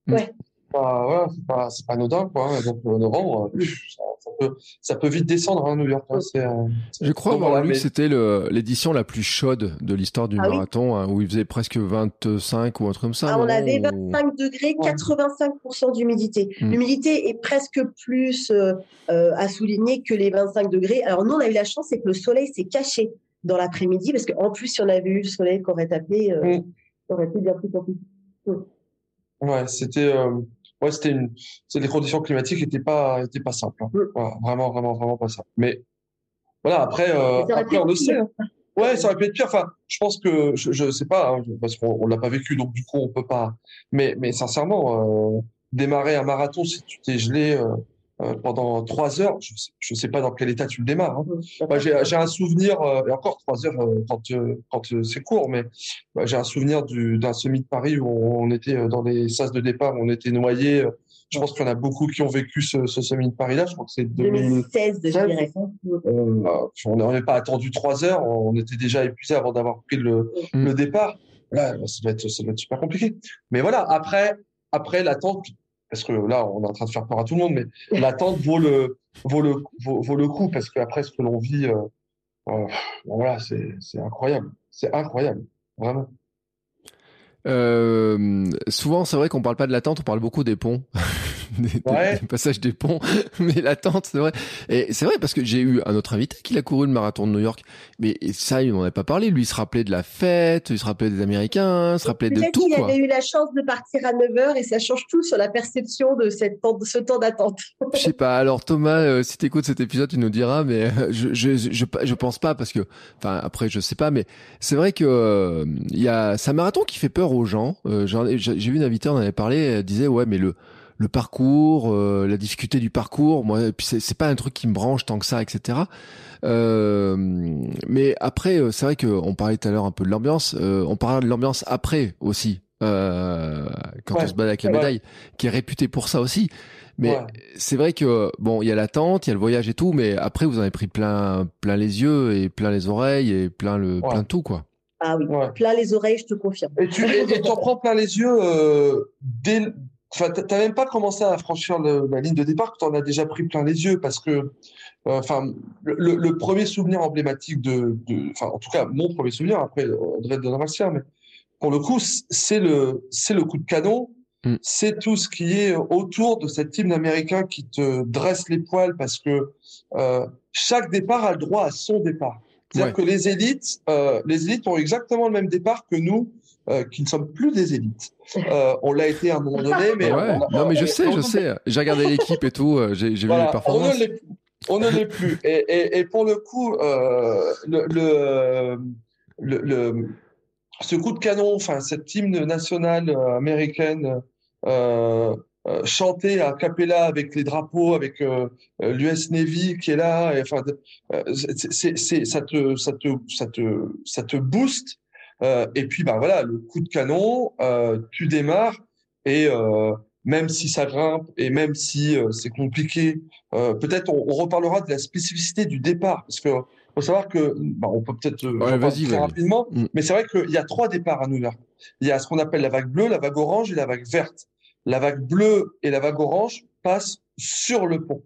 Hein. Ouais. Bah, voilà, c'est pas, c'est pas anodin, quoi. Donc, en novembre, euh, ça peut, ça peut vite descendre, hein, New York. hein. C'est, euh, Je crois avoir lu que c'était le- l'édition la plus chaude de l'histoire du Ah oui marathon, hein, où il faisait presque 25 ou un truc comme ça. Ah, on avait Ou- 25 degrés, Ouais. 85% d'humidité. Mm. L'humidité est presque plus euh, euh, à souligner que les 25 degrés. Alors nous, on a eu la chance, c'est que le soleil s'est caché dans l'après-midi, parce qu'en plus, si on avait eu le soleil qui aurait tapé, euh, Mm. ça aurait été bien plus compliqué. ouais, c'était, euh, ouais, c'était une, c'est les conditions climatiques étaient pas, étaient pas simples. hein. Mm. Voilà, vraiment, vraiment, vraiment pas simples. Mais, voilà, après, euh, après, on le sait. mieux. Ouais, ça aurait pu être pire. Enfin, je pense que je, je sais pas, hein, parce qu'on on l'a pas vécu, donc du coup on peut pas. Mais, mais sincèrement, euh, démarrer un marathon si tu t'es gelé euh, euh, pendant trois heures, je sais, je sais pas dans quel état tu le démarres. hein. J'ai, un souvenir, euh, et encore trois heures euh, quand, quand c'est court, mais bah, j'ai un souvenir du, d'un semi de Paris où on, on était dans les sas de départ, on était noyés. Je pense qu'il y en a beaucoup qui ont vécu ce, ce semi de Paris-là. Je crois que c'est 2000. 2016, je dirais. Euh, on n'aurait pas attendu trois heures, on était déjà épuisé avant d'avoir pris le, Mm. le départ. là, ça doit être, ça doit être super compliqué. Mais voilà, après, après l'attente, parce que là, on est en train de faire peur à tout le monde, mais l'attente vaut le, vaut le, vaut, le coup, parce qu'après ce que l'on vit, euh, euh, voilà, c'est incroyable. C'est incroyable, vraiment. Euh, souvent, c'est vrai qu'on parle pas de l'attente, on parle beaucoup des ponts. des, ouais. passages des ponts, mais l'attente, c'est vrai. Et c'est vrai parce que j'ai eu un autre invité qui a couru le marathon de New York, mais ça, il m'en a pas parlé. Lui, il se rappelait de la fête, il se rappelait des Américains, il se rappelait de tout. Il avait eu la chance de partir à 9 h et ça change tout sur la perception de, cette, de ce temps d'attente. je sais pas. Alors Thomas, euh, si tu écoutes cet épisode, tu nous diras, mais euh, je, je, je, je, pense pas parce que, enfin, après, je sais pas, mais c'est vrai que euh, il y a, c'est un marathon qui fait peur aux gens. j'ai vu une invitée, on en avait parlé, elle disait ouais, mais le le parcours, euh, la difficulté du parcours. Moi, puis c'est, pas un truc qui me branche tant que ça, etc. Euh, mais après, euh, c'est vrai qu'on parlait tout à l'heure un peu de l'ambiance. on parle de l'ambiance après aussi, quand on se bat avec la médaille, qui est réputée pour ça aussi. Mais c'est vrai que bon, il y a l'attente, il y a le voyage et tout, mais après vous en avez pris plein, plein les yeux et plein les oreilles et plein le, plein tout quoi. Ah oui, plein les oreilles, je te confirme. Et tu en prends plein les yeux dès, Enfin, t'as même pas commencé à franchir la ligne de départ que t'en as déjà pris plein les yeux parce que, euh, enfin, le, le, premier souvenir emblématique de, enfin, en tout cas, mon premier souvenir après André de Rassière, mais pour le coup, c'est le, c'est le coup de canon, mm. c'est tout ce qui est autour de cet hymne américain qui te dresse les poils parce que euh, chaque départ a le droit à son départ. C'est-à-dire que les élites, euh, les élites ont exactement le même départ que nous, euh, qui ne sommes plus des élites. Euh, on l'a été à un moment donné, mais non, mais je sais, je sais. J'ai regardé l'équipe et tout. Euh, j'ai vu les performances. On ne l'est plus. Et, et, et, pour le coup, euh, le, le, le, ce coup de canon, enfin cette hymne nationale américaine. Chanter à capella avec les drapeaux, avec l'US Navy qui est là, enfin, ça te, ça te, ça te, ça te booste et puis, bah voilà, le coup de canon, euh, tu démarres et euh, même si ça grimpe et même si c'est compliqué, peut-être on, reparlera de la spécificité du départ parce que faut savoir que bah, on peut peut-être ouais, très rapidement, mm. mais c'est vrai qu'il y a trois départs à New York. Il y a ce qu'on appelle la vague bleue, la vague orange et la vague verte. La vague bleue et la vague orange passent sur le pont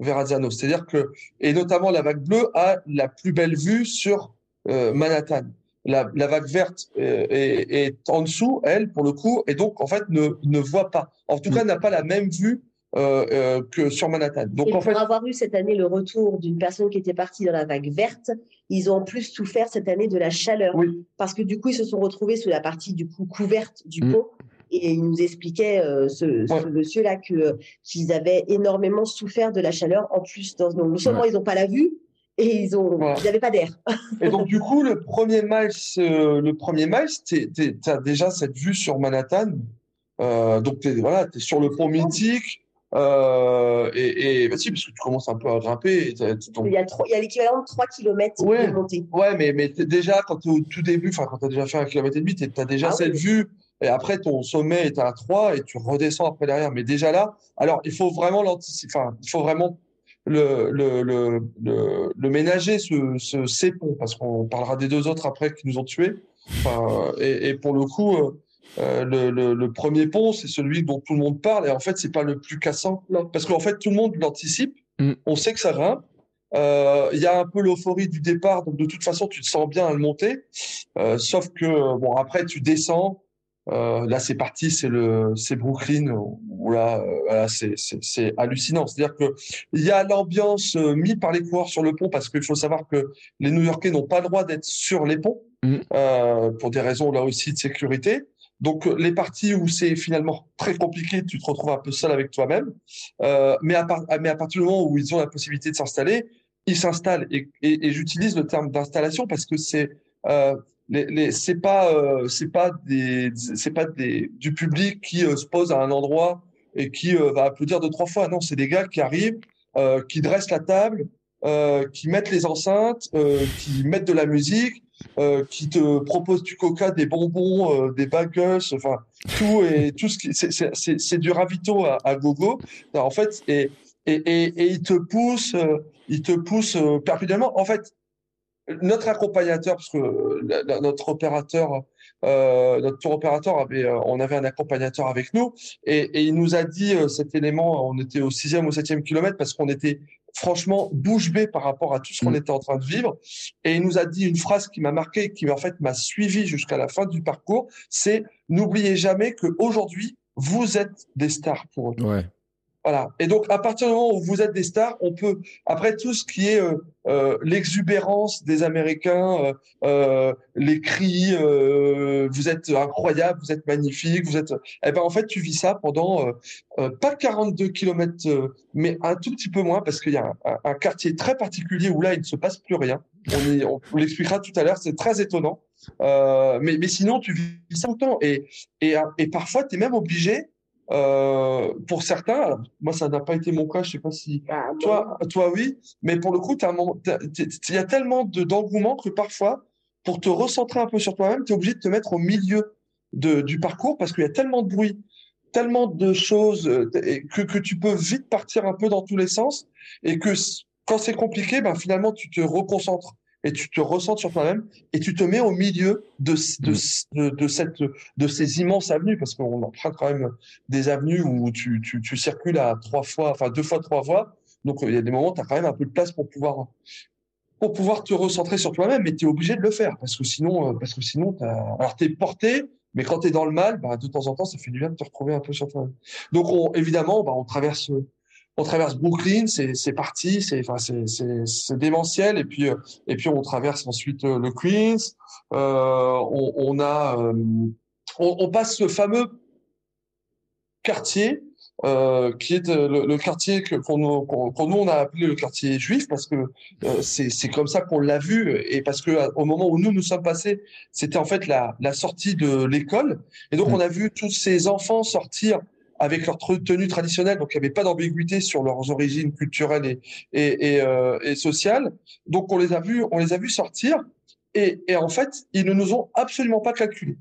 Verrazzano. C'est-à-dire que, et notamment la vague bleue a la plus belle vue sur Manhattan la, la, vague verte euh, est, est, en dessous, elle, pour le coup, et donc, en fait, ne, ne voit pas. En tout cas, mm. n'a pas la même vue euh, euh, que sur Manhattan. Donc, et en pour avoir eu cette année le retour d'une personne qui était partie dans la vague verte, ils ont en plus souffert cette année de la chaleur. Oui. Parce que du coup, ils se sont retrouvés sous la partie du coup couverte du mm. pont. Et il nous expliquait, euh, ce, ce monsieur-là, que qu'ils avaient énormément souffert de la chaleur. En plus, dans, non seulement ils n'ont pas la vue, et ils ont, n'avaient pas d'air. et donc du coup, le premier miles, euh, le premier miles, tu as déjà cette vue sur Manhattan. Euh, donc es, voilà, es sur le pont mythique. Euh, et, et bah, si, parce que tu commences un peu à grimper. il, y a il y a l'équivalent de 3 km ouais, de montée. Ouais, mais, mais déjà, quand tu es au tout début, enfin, quand tu as déjà fait un kilomètre et demi, tu as déjà ah cette vue. Et après, ton sommet est à 3 et tu redescends après derrière. Mais déjà là, alors, il faut vraiment l'anticiper. Enfin, il faut vraiment le, le, le, le, ménager, ce, ce, ces ponts, parce qu'on parlera des deux autres après qui nous ont tués. Enfin, et, et pour le coup, euh, le, le, le, premier pont, c'est celui dont tout le monde parle, et en fait, c'est pas le plus cassant, parce qu'en fait, tout le monde l'anticipe. Mm. On sait que ça grimpe. Euh, il y a un peu l'euphorie du départ, donc de toute façon, tu te sens bien à le monter. Euh, sauf que bon, après, tu descends. Euh, là, c'est parti, c'est le, c'est Brooklyn. Où là, euh, c'est, c'est, hallucinant. C'est-à-dire que il y a l'ambiance euh, mise par les coureurs sur le pont parce qu'il faut savoir que les New-Yorkais n'ont pas le droit d'être sur les ponts mm. euh, pour des raisons là aussi de sécurité. Donc les parties où c'est finalement très compliqué, tu te retrouves un peu seul avec toi-même. Euh, mais, à mais à partir du moment où ils ont la possibilité de s'installer, ils s'installent. Et, et, et j'utilise le terme d'installation parce que c'est euh, les, les c'est pas euh, c'est pas des c'est pas des du public qui euh, se pose à un endroit et qui euh, va applaudir deux trois fois. Non c'est des gars qui arrivent qui dressent la table qui mettent les enceintes qui mettent de la musique qui te proposent du coca des bonbons des bagels enfin tout et tout ce qui c'est c'est du ravito à, à gogo. En fait et et, et, et ils te poussent ils te poussent perpétuellement. En fait notre accompagnateur, parce que notre opérateur euh, notre tour opérateur avait, euh, on avait un accompagnateur avec nous et, et il nous a dit euh, cet élément. On était au sixième ou septième kilomètre parce qu'on était franchement bouche bée par rapport à tout ce qu'on Mm. était en train de vivre. Et il nous a dit une phrase qui m'a marqué, qui en fait m'a suivi jusqu'à la fin du parcours. C'est n'oubliez jamais que aujourd'hui vous êtes des stars pour eux. Ouais. Voilà. Et donc, à partir du moment où vous êtes des stars, on peut, après tout ce qui est euh, euh, l'exubérance des Américains, euh, euh, les cris, euh, vous êtes incroyable, vous êtes magnifique, vous êtes, eh ben en fait, tu vis ça pendant pas 42 kilomètres, mais un tout petit peu moins, parce qu'il y a un, quartier très particulier où là, il ne se passe plus rien. On, on l'expliquera tout à l'heure, c'est très étonnant. Mais, mais sinon, tu vis ça temps. Et, et, et parfois, tu es même obligé euh, pour certains, alors, moi ça n'a pas été mon cas, je sais pas si Ah, toi, toi oui, mais pour le coup, il y a tellement de d'engouement que parfois, pour te recentrer un peu sur toi-même, tu es obligé de te mettre au milieu de, du parcours parce qu'il y a tellement de bruit, tellement de choses euh, que, que tu peux vite partir un peu dans tous les sens et que quand c'est compliqué, ben finalement tu te reconcentres et tu te recentres sur toi-même et tu te mets au milieu de, de, c- de, de cette, de ces immenses avenues parce qu'on emprunte quand même des avenues où tu, tu, tu circules à trois fois, enfin deux fois trois voies. Donc, il y a des moments où tu as quand même un peu de place pour pouvoir, pour pouvoir te recentrer sur toi-même, mais tu es obligé de le faire parce que sinon, euh, parce que sinon, t'as... alors tu es porté, mais quand tu es dans le mal, bah, de temps en temps, ça fait du bien de te retrouver un peu sur toi-même. Donc, on, évidemment, bah, on traverse, on traverse Brooklyn, c'est, parti, c'est, enfin, c'est, c'est, c'est démentiel, et puis, euh, et puis on traverse ensuite euh, le Queens, euh, on, on a, euh, on, on passe ce fameux quartier euh, qui est le, le quartier que qu'on nous, qu'on nous on a appelé le quartier juif parce que euh, c'est c'est comme ça qu'on l'a vu. Et parce que à- au moment où nous nous sommes passés c'était en fait la la sortie de l'école. Et donc Mm. on a vu tous ces enfants sortir avec leur tenue traditionnelle donc il n'y avait pas d'ambiguïté sur leurs origines culturelles et et et, euh, et sociales donc on les a vus on les a vus sortir et et en fait ils ne nous ont absolument pas calculé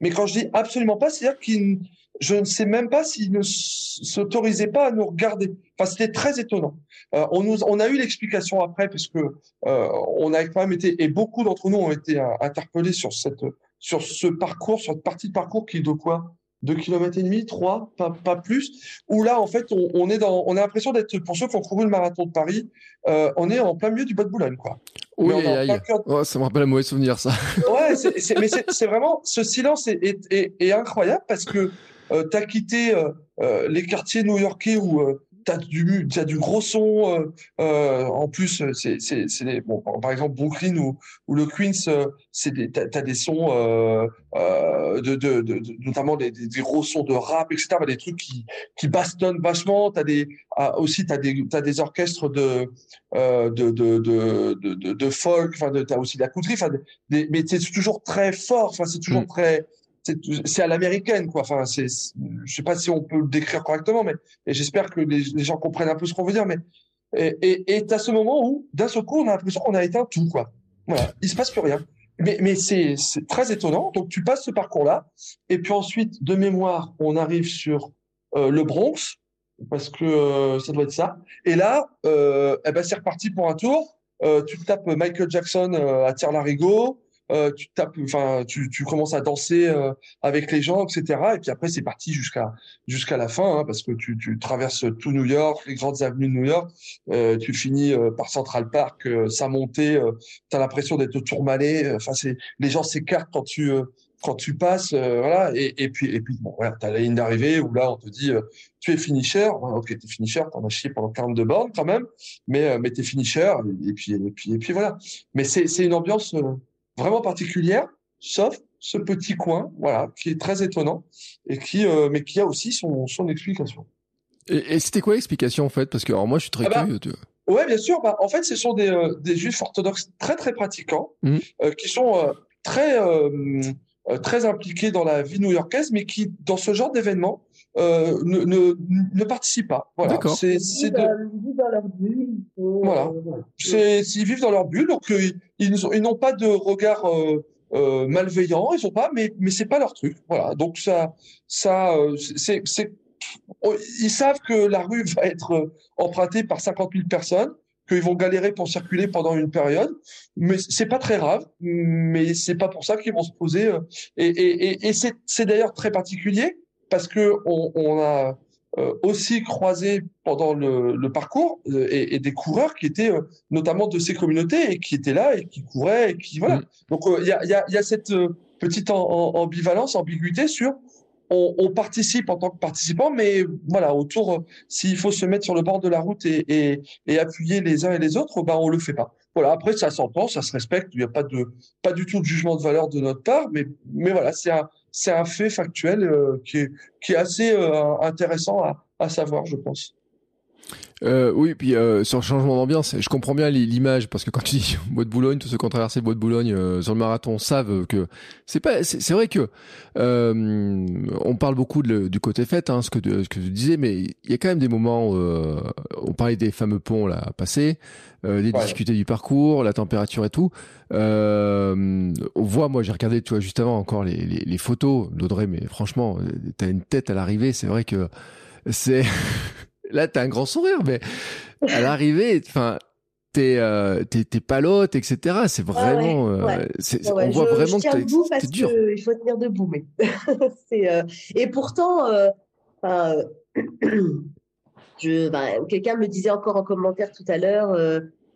mais quand je dis absolument pas c'est-à-dire qu'ils je ne sais même pas s'ils ne s'autorisaient pas à nous regarder. Enfin, c'était très étonnant. Euh, on nous, on a eu l'explication après, parce que euh, on a quand même été, et beaucoup d'entre nous ont été euh, interpellés sur cette, sur ce parcours, sur cette partie de parcours qui est de quoi Deux kilomètres et demi, trois, pas, pas plus. Où là, en fait, on, on est dans, on a l'impression d'être, pour ceux qui ont couru le marathon de Paris, euh, on est en plein milieu du bas de Boulogne, quoi. Oui, Mais est aïe, aïe. cœur Oh, ça me rappelle un mauvais souvenir, ça. Ouais, c'est, c'est- mais c'est, vraiment ce silence est, est, est, est incroyable parce que euh, tu as quitté euh, euh, les quartiers new-yorkais où euh, tu as du, t'as du gros son. euh, euh, en plus, euh, c'est, c'est, c'est des- bon, par exemple Brooklyn ou, ou le Queens, euh, c'est des, t'as, t'as des sons, euh, euh, de, de, de, de- notamment des, des, des gros sons de rap, etc. bah, Des trucs qui, qui bastonnent vachement. T'as des, ah, aussi, tu as des, t'as des orchestres de, euh, de, de, de, de, folk, enfin, tu as aussi de la country, enfin, mais c'est toujours très fort. Enfin, c'est toujours Mm. très, c'est à l'américaine, quoi. Enfin, c'est, je sais pas si on peut le décrire correctement, mais j'espère que les, gens comprennent un peu ce qu'on veut dire. Mais et et et t'as ce moment où d'un seul coup, on a l'impression qu'on a éteint tout, quoi. Voilà, il se passe plus rien. Mais mais c'est très étonnant. Donc tu passes ce parcours-là, et puis ensuite de mémoire, on arrive sur euh, le Bronx parce que euh, ça doit être ça. Et là, euh, eh ben c'est reparti pour un tour. Euh, tu tapes Michael Jackson euh, à tire-larigot. Euh, tu tapes, enfin, tu, tu commences à danser euh, avec les gens, etc. Et puis après, c'est parti jusqu'à jusqu'à la fin, hein, parce que tu, tu traverses tout New York, les grandes avenues de New York. Euh, tu finis euh, par Central Park, euh, sa montée. Tu as l'impression d'être au Tourmalet. Enfin, c'est les gens s'écartent quand tu quand tu passes, voilà. Et, et puis et puis bon, voilà, t'as la ligne d'arrivée où là, on te dit, tu es finisher. Ok, t'es finisher. T'en as chié pendant 42 bornes quand même, mais mais t'es finisher. Et puis et puis et puis voilà. Mais c'est c'est une ambiance. Vraiment particulière, sauf ce petit coin, voilà, qui est très étonnant et qui, euh, mais qui a aussi son, son explication. Et, et c'était quoi l'explication, en fait? Parce que, alors, moi, je suis très Ah bah, curieux. tu vois. Ouais, bien sûr. Bah, en fait, ce sont des, euh, des juifs orthodoxes très très pratiquants, Mhm. euh, qui sont euh, très euh, euh, très impliqués dans la vie new-yorkaise, mais qui, dans ce genre d'événement, euh, ne, ne, ne participent pas. Voilà. D'accord. C'est Ils c'est vivent, de- ils vivent dans leur bulle. ils sont, Voilà. euh, voilà. C'est, ils vivent dans leur bulle, donc euh, ils, ils n'ont pas de regard euh, euh, malveillant, ils ont pas, mais mais c'est pas leur truc. Voilà, donc ça, ça, euh, c'est, c'est, oh, ils savent que la rue va être empruntée par 50 000 personnes, qu'ils vont galérer pour circuler pendant une période, mais c'est pas très grave. Mais c'est pas pour ça qu'ils vont se poser. Euh, et, et, et, c'est d'ailleurs très particulier parce que on, on a euh, aussi croisé pendant le, le parcours euh, et, et, des coureurs qui étaient notamment de ces communautés et qui étaient là et qui couraient et qui voilà. Mm. Donc il y a, y, a, y, a, cette petite ambivalence, ambiguïté sur on, participe en tant que participant, mais voilà, autour, s'il faut se mettre sur le bord de la route et, appuyer les uns et les autres, ben on le fait pas. Voilà, après ça s'entend, ça se respecte, il n'y a pas de pas du tout de jugement de valeur de notre part, mais mais voilà, c'est un c'est un fait factuel euh, qui est assez euh, intéressant à savoir, je pense. Euh, oui, puis euh, sur le changement d'ambiance, je comprends bien l'image parce que quand tu dis Bois de Boulogne, tous ceux qui ont traversé Bois de Boulogne euh, sur le marathon savent que c'est pas, c'est vrai que euh, on parle beaucoup de, du côté fête, hein, ce que ce que tu disais, mais il y a quand même des moments. Où, euh, on parlait des fameux ponts là passés, euh, des difficultés du parcours, la température et tout. on voit, moi j'ai regardé, tu vois, juste avant encore les, les, les photos d'Audrey, mais franchement, t'as une tête à l'arrivée, c'est vrai que c'est là, t'as un grand sourire, mais à l'arrivée, enfin, t'es euh, t'es palote, etc. C'est vraiment, euh, on voit vraiment je que debout parce dur. il faut tenir debout, mais c'est euh, et pourtant, euh, je, ben, quelqu'un me disait encore en commentaire tout à l'heure,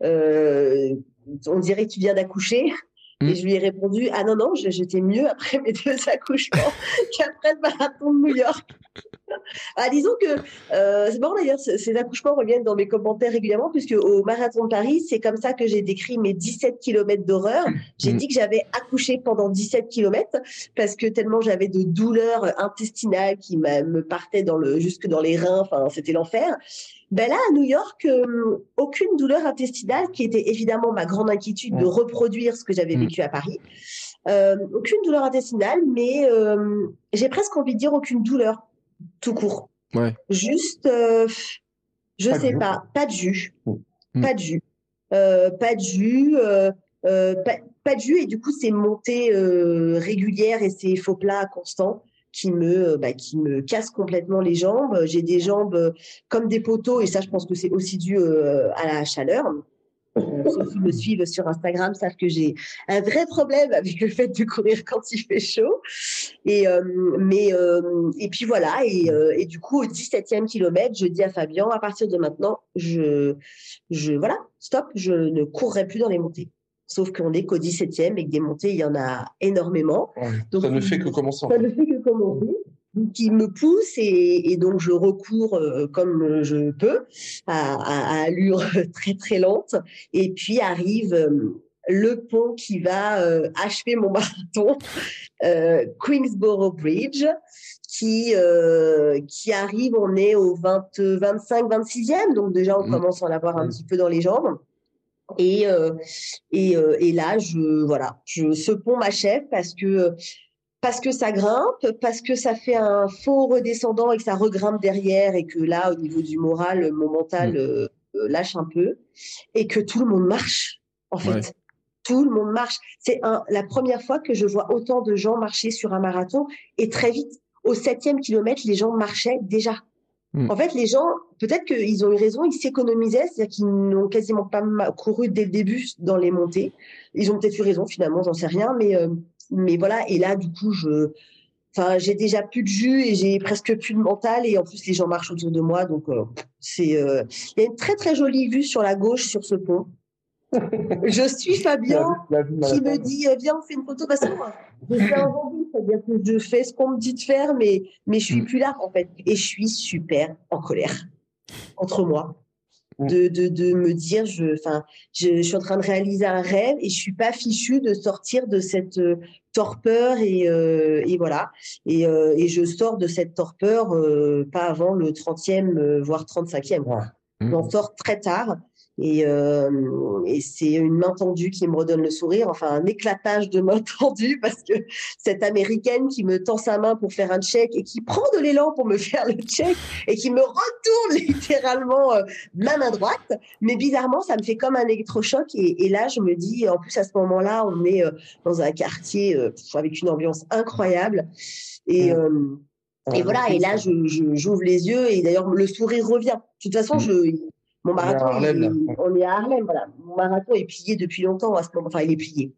on dirait que tu viens d'accoucher. Et hmm. je lui ai répondu Ah non, non, j'étais mieux après mes deux accouchements qu'après le marathon de New York. Ah, disons que euh, c'est marrant d'ailleurs, ces accouchements reviennent dans mes commentaires régulièrement, puisque au marathon de Paris, c'est comme ça que j'ai décrit mes 17 km d'horreur. J'ai hmm. dit que j'avais accouché pendant 17 km parce que tellement j'avais de douleurs intestinales qui me partaient dans le, jusque dans les reins, enfin, c'était l'enfer. Ben là, à New York, euh, aucune douleur intestinale, qui était évidemment ma grande inquiétude de reproduire ce que j'avais mm. vécu à Paris. Euh, aucune douleur intestinale, mais j'ai presque envie de dire aucune douleur, tout court. Ouais. Juste, euh, je sais pas, pas de jus, mm. pas de jus, pas de jus, pas, pas, de jus, et du coup, c'est montée régulière et c'est faux plats constants qui me, bah, qui me casse complètement les jambes. J'ai des jambes euh, comme des poteaux et ça, je pense que c'est aussi dû euh, à la chaleur. Euh, ceux qui me suivent sur Instagram savent que j'ai un vrai problème avec le fait de courir quand il fait chaud. Et mais et puis voilà et, et, du coup au 17e kilomètre, je dis à Fabien à partir de maintenant, je je voilà, stop, je ne courrai plus dans les montées. Sauf qu'on est qu'au 17e et que des montées, il y en a énormément. donc, ça ne fait que commencer. Ça ne fait que commencer. Qui me pousse et, et, donc je recours euh, comme je peux à, à, allure très très lente et puis arrive euh, le pont qui va euh, achever mon marathon, Queensboro Bridge, qui qui arrive, on est au 20, 25, 26e, donc déjà on mmh. commence à en avoir un mmh. petit peu dans les jambes. Et, euh, et, euh, et, là, je, voilà, je, ce pont m'achève parce que, parce que ça grimpe, parce que ça fait un faux redescendant et que ça regrimpe derrière et que là, au niveau du moral, mon mental mmh. euh, lâche un peu et que tout le monde marche, en fait. Tout le monde marche. C'est la première fois que je vois autant de gens marcher sur un marathon et très vite, au septième kilomètre, les gens marchaient déjà. Mm. En fait, les gens, peut-être qu'ils ont eu raison, ils s'économisaient, c'est-à-dire qu'ils n'ont quasiment pas couru dès le début dans les montées. Ils ont peut-être eu raison, finalement, j'en sais rien, mais euh, mais voilà. Et là, du coup, je, enfin, j'ai déjà plus de jus et j'ai presque plus de mental. Et en plus, les gens marchent autour de moi, donc euh, c'est. Euh, il y a une très très jolie vue sur la gauche sur ce pont. je suis Fabien qui me dit viens on fait une photo parce que moi je suis c'est-à-dire que je fais ce qu'on me dit de faire mais mais je suis mm. plus là en fait et je suis super en colère entre moi. De, de, de me dire je enfin je, suis en train de réaliser un rêve et je suis pas fichue de sortir de cette euh, torpeur et, euh, et voilà. Et, euh, et je sors de cette torpeur pas avant le 30e voire 35e J'en mm. sors très tard et, euh, et c'est une main tendue qui me redonne le sourire, enfin un éclatage de main tendue parce que cette américaine qui me tend sa main pour faire un check et qui prend de l'élan pour me faire le check et qui me retourne littéralement euh, ma main droite. Mais bizarrement, ça me fait comme un électrochoc et, et là, je me dis, en plus à ce moment-là, on est euh, dans un quartier euh, avec une ambiance incroyable et et voilà, et là, je, j'ouvre les yeux et d'ailleurs, le sourire revient. De toute façon, je, Mon marathon, on est à Harlem, voilà. Mon marathon est plié depuis longtemps à ce moment. Enfin, il est plié.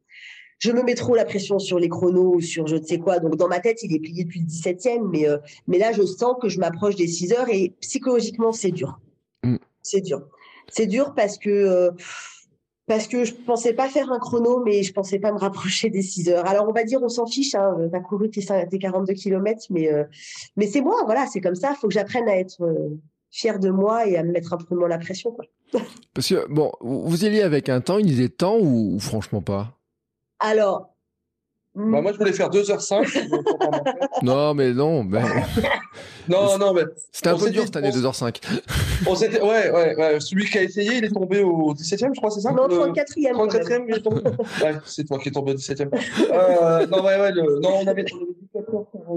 Je me mets trop la pression sur les chronos ou sur je ne sais quoi. Donc, dans ma tête, il est plié depuis le 17e. Mais, euh, mais là, je sens que je m'approche des 6 heures et psychologiquement, c'est dur. Mm. C'est dur. C'est dur parce que. Euh, parce que je pensais pas faire un chrono, mais je pensais pas me rapprocher des 6 heures. Alors on va dire, on s'en fiche, hein, tu as couru tes, 42 km, mais, euh, mais c'est moi, voilà, c'est comme ça, il faut que j'apprenne à être euh, fier de moi et à me mettre un peu moins la pression. Quoi. Parce que, bon, vous y alliez avec un temps, il disait temps ou franchement pas? Alors, bah, moi, je voulais faire 2h05. non, mais non. Mais... non, non, mais. C'était un peu dur cette année, 2h05. on s'était, ouais, ouais, ouais, celui qui a essayé, il est tombé au 17e, je crois, c'est ça? Non, 34e. 34e, il est tombé. ouais, c'est toi qui es tombé au 17e. Euh, non, ouais, ouais, le... non, on avait,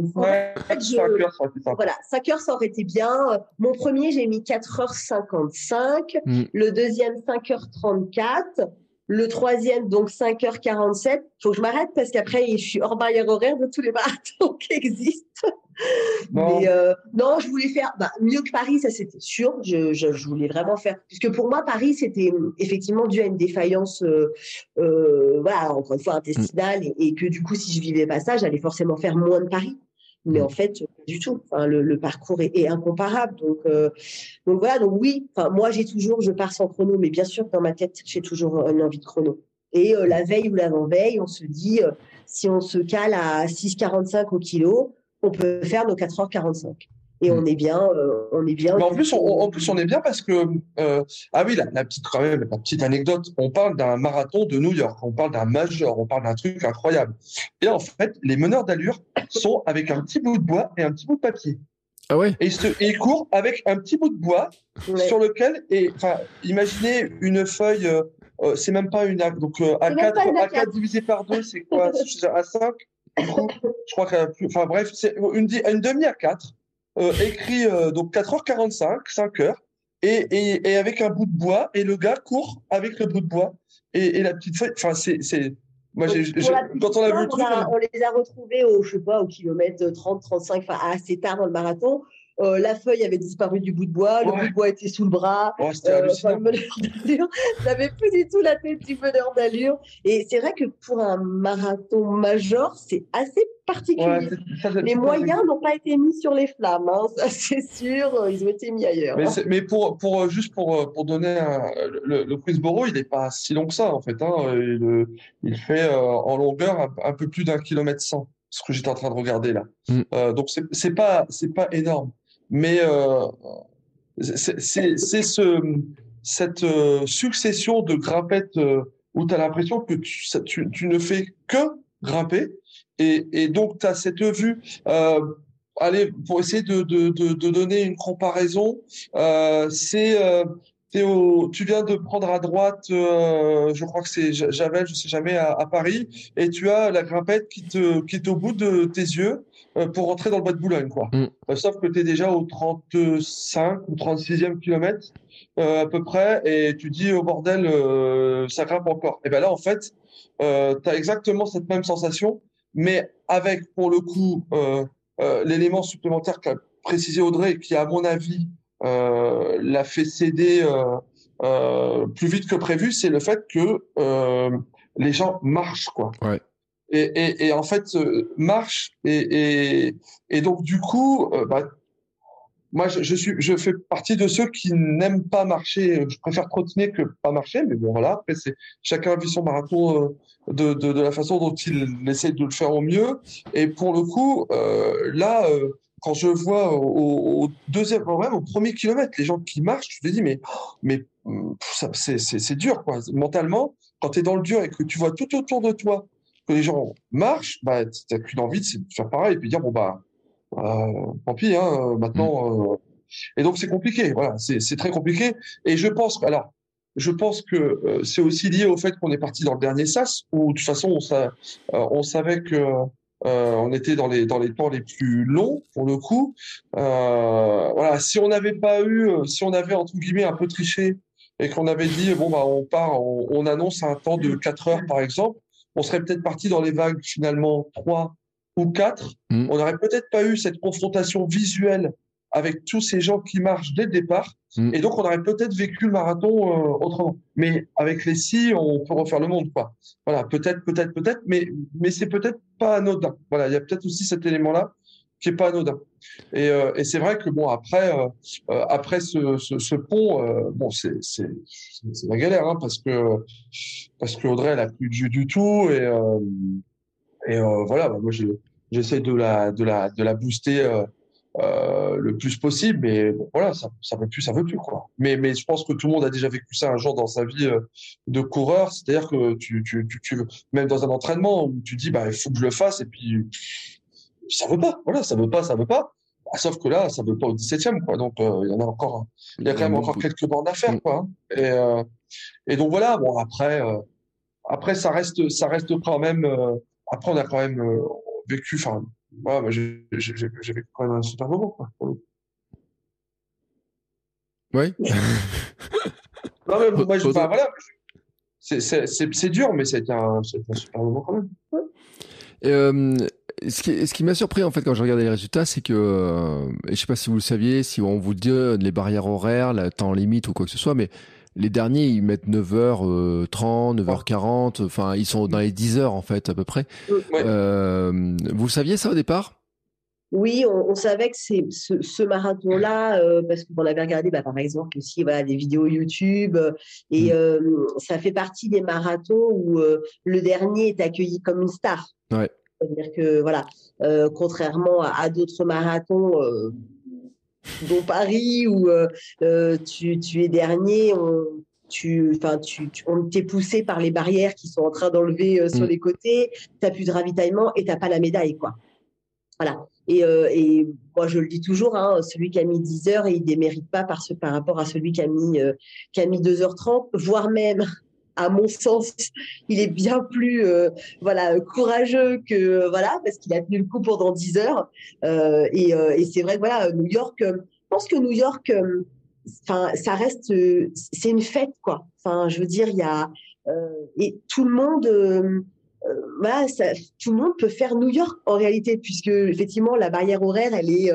dit 4h45. 5h, Voilà, 5h, ça aurait été bien. Mon premier, j'ai mis 4h55. Mm. Le deuxième, 5h34. Le troisième, donc 5h47. Faut que je m'arrête parce qu'après, je suis hors barrière horaire de tous les marathons qui existent. Mais euh, non, je voulais faire bah, mieux que Paris, ça c'était sûr. Je, je, voulais vraiment faire. Puisque pour moi, Paris, c'était effectivement dû à une défaillance, euh, euh, voilà, encore une fois, intestinale. Et, et, que du coup, si je vivais pas ça, j'allais forcément faire moins de Paris. Mais en fait, pas du tout. Enfin, le, le parcours est, est, incomparable. Donc, euh, donc voilà. Donc oui. Enfin, moi, j'ai toujours, je pars sans chrono, mais bien sûr, dans ma tête, j'ai toujours une envie de chrono. Et euh, la veille ou l'avant-veille, on se dit, euh, si on se cale à 6,45 au kilo, on peut faire nos 4h45 et on mm. est bien, euh, on est bien. Mais en plus, on, en plus, on est bien parce que euh, ah oui, la, la, petite quand même, la petite anecdote. On parle d'un marathon de New York, on parle d'un major, on parle d'un truc incroyable. Et en fait, les meneurs d'allure sont avec un petit bout de bois et un petit bout de papier. Ah ouais? Et, ils, courent avec un petit bout de bois sur lequel, et enfin, imaginez une feuille. Euh, c'est même pas une. Donc A4, A4 divisé par 2, c'est quoi? A5 je crois que, enfin bref, c'est une, une demi A4 euh, écrit euh, donc 4h45, 5h, et, et, et, avec un bout de bois, et le gars court avec le bout de bois, et, et la petite feuille, enfin, c'est, c'est, moi, j'ai, quand on a vu on, on, les a retrouvés au, je sais pas, au kilomètre 30, 35, enfin, assez tard dans le marathon. Euh, la feuille avait disparu du bout de bois, le bout de bois était sous le bras. Ouais, c'était euh, enfin, n'avait plus du tout la tête du meneur d'allure. Et c'est vrai que pour un marathon major, c'est assez particulier. les moyens n'ont pas été mis sur les flammes, hein, ça c'est sûr, ils ont été mis ailleurs. Mais, hein. mais pour, pour, juste pour, pour donner un, le, le Queensboro, il n'est pas si long que ça en fait. Hein. Il, il fait euh, en longueur un, un peu plus d'un kilomètre cent ce que j'étais en train de regarder là. Mm. Euh, donc c'est pas c'est pas énorme mais euh, c'est ce, cette euh, succession de grimpettes euh, où tu as l'impression que tu, tu, tu, ne fais que grimper. Et, et donc, tu as cette vue. Euh, allez, pour essayer de, de, de, de donner une comparaison, euh, c'est tu viens de prendre à droite, euh, je crois que c'est Javel, je sais jamais, à, à, Paris, et tu as la grimpette qui, te, qui est au bout de tes yeux euh, pour rentrer dans le bois de Boulogne. Quoi. Mm. Euh, sauf que tu es déjà au 35 ou 36e kilomètre à peu près, et tu dis au oh, bordel, ça grimpe encore. Et ben là, en fait, tu as exactement cette même sensation, mais avec, pour le coup, l'élément supplémentaire qu'a précisé Audrey, qui, à mon avis, euh, l'a fait céder euh, euh, plus vite que prévu, c'est le fait que les gens marchent, quoi. Ouais. Et, en fait, marchent et, et, donc du coup, bah, moi, je, suis, je fais partie de ceux qui n'aiment pas marcher. Je préfère trottiner que pas marcher, mais bon, voilà. Après, c'est chacun vit son marathon de, de, de, la façon dont il essaie de le faire au mieux. Et pour le coup, euh, là, quand je vois au, deuxième, même au premier kilomètre, les gens qui marchent, je te dis, mais, mais c'est dur, quoi. Mentalement, quand tu es dans le dur et que tu vois tout autour de toi que les gens marchent, bah, tu n'as qu'une envie de faire pareil et puis dire, bon, bah, euh, tant pis, hein, maintenant. Mm. Euh... Et donc, c'est compliqué, voilà, c'est très compliqué. Et je pense, alors, je pense que euh, c'est aussi lié au fait qu'on est parti dans le dernier sas, où de toute façon, on, euh, on savait que euh, on était dans les dans les temps les plus longs pour le coup. Euh, voilà, si on n'avait pas eu, euh, si on avait entre guillemets un peu triché et qu'on avait dit bon bah on part, on, annonce un temps de 4 heures par exemple, on serait peut-être parti dans les vagues finalement 3 ou 4. Mm. On n'aurait peut-être pas eu cette confrontation visuelle avec tous ces gens qui marchent dès le départ. Mm. Et donc, on aurait peut-être vécu le marathon euh, autrement. Mais avec les si, on peut refaire le monde, quoi. Voilà, peut-être, peut-être, peut-être, mais, mais c'est peut-être pas anodin. Voilà, il y a peut-être aussi cet élément-là qui est pas anodin. Et, euh, et c'est vrai que bon, après, euh, euh après ce, pont, bon, c'est c'est la galère, hein, parce que parce que Audrey, elle a plus de jus du tout, et et voilà, bah, moi, j'essaie de la de la de la booster. Le plus possible, mais voilà, ça, ça veut plus, ça veut plus quoi. Mais, mais je pense que tout le monde a déjà vécu ça un jour dans sa vie de coureur, c'est-à-dire que tu, tu, même dans un entraînement où tu dis bah il faut que je le fasse et puis ça veut pas, voilà, ça veut pas, ça veut pas. Bah, sauf que là, ça veut pas au 17e quoi, donc euh, il y en a encore, il y a quand même encore quelques bornes à faire quoi. Hein. Et, et donc voilà, bon après, après ça reste, ça reste quand même, après on a quand même vécu, enfin ouais, bah, j'ai vécu quand même un super moment. Quoi, Oui. non, mais moi, je, enfin, voilà, c'est dur, mais c'est un, un super moment quand même. Et, euh, ce qui, ce qui m'a surpris en fait quand je regardais les résultats, c'est que, euh, je sais pas si vous le saviez, si on vous dit les barrières horaires, le temps limite ou quoi que ce soit, mais les derniers, ils mettent 9h30, 9h40, enfin, ils sont dans les 10 heures, en fait, à peu près. Euh, vous saviez ça au départ? Oui, on, savait que c'est ce, marathon-là, euh, parce qu'on avait regardé, bah, par exemple, aussi voilà, des vidéos YouTube, et mm. euh, ça fait partie des marathons où le dernier est accueilli comme une star. C'est-à-dire que, voilà, contrairement à d'autres marathons, dont Paris où euh, euh, tu, tu, es dernier, on, tu, tu, on t'est poussé par les barrières qui sont en train d'enlever euh, sur mm. les côtés, tu n'as plus de ravitaillement et tu n'as pas la médaille. quoi. Voilà. Et, et, moi, je le dis toujours, hein, celui qui a mis 10 heures, il ne démérite pas par, ce, par rapport à celui qui a mis, qui a mis 2h30, voire même à mon sens, il est bien plus euh, voilà courageux que voilà parce qu'il a tenu le coup pendant 10 heures. Euh, et, euh, et c'est vrai que voilà New York, je pense que New York, enfin ça reste, c'est une fête quoi. Enfin je veux dire il y a et tout le monde. voilà, ça, tout le monde peut faire New York en réalité, puisque effectivement la barrière horaire, elle est,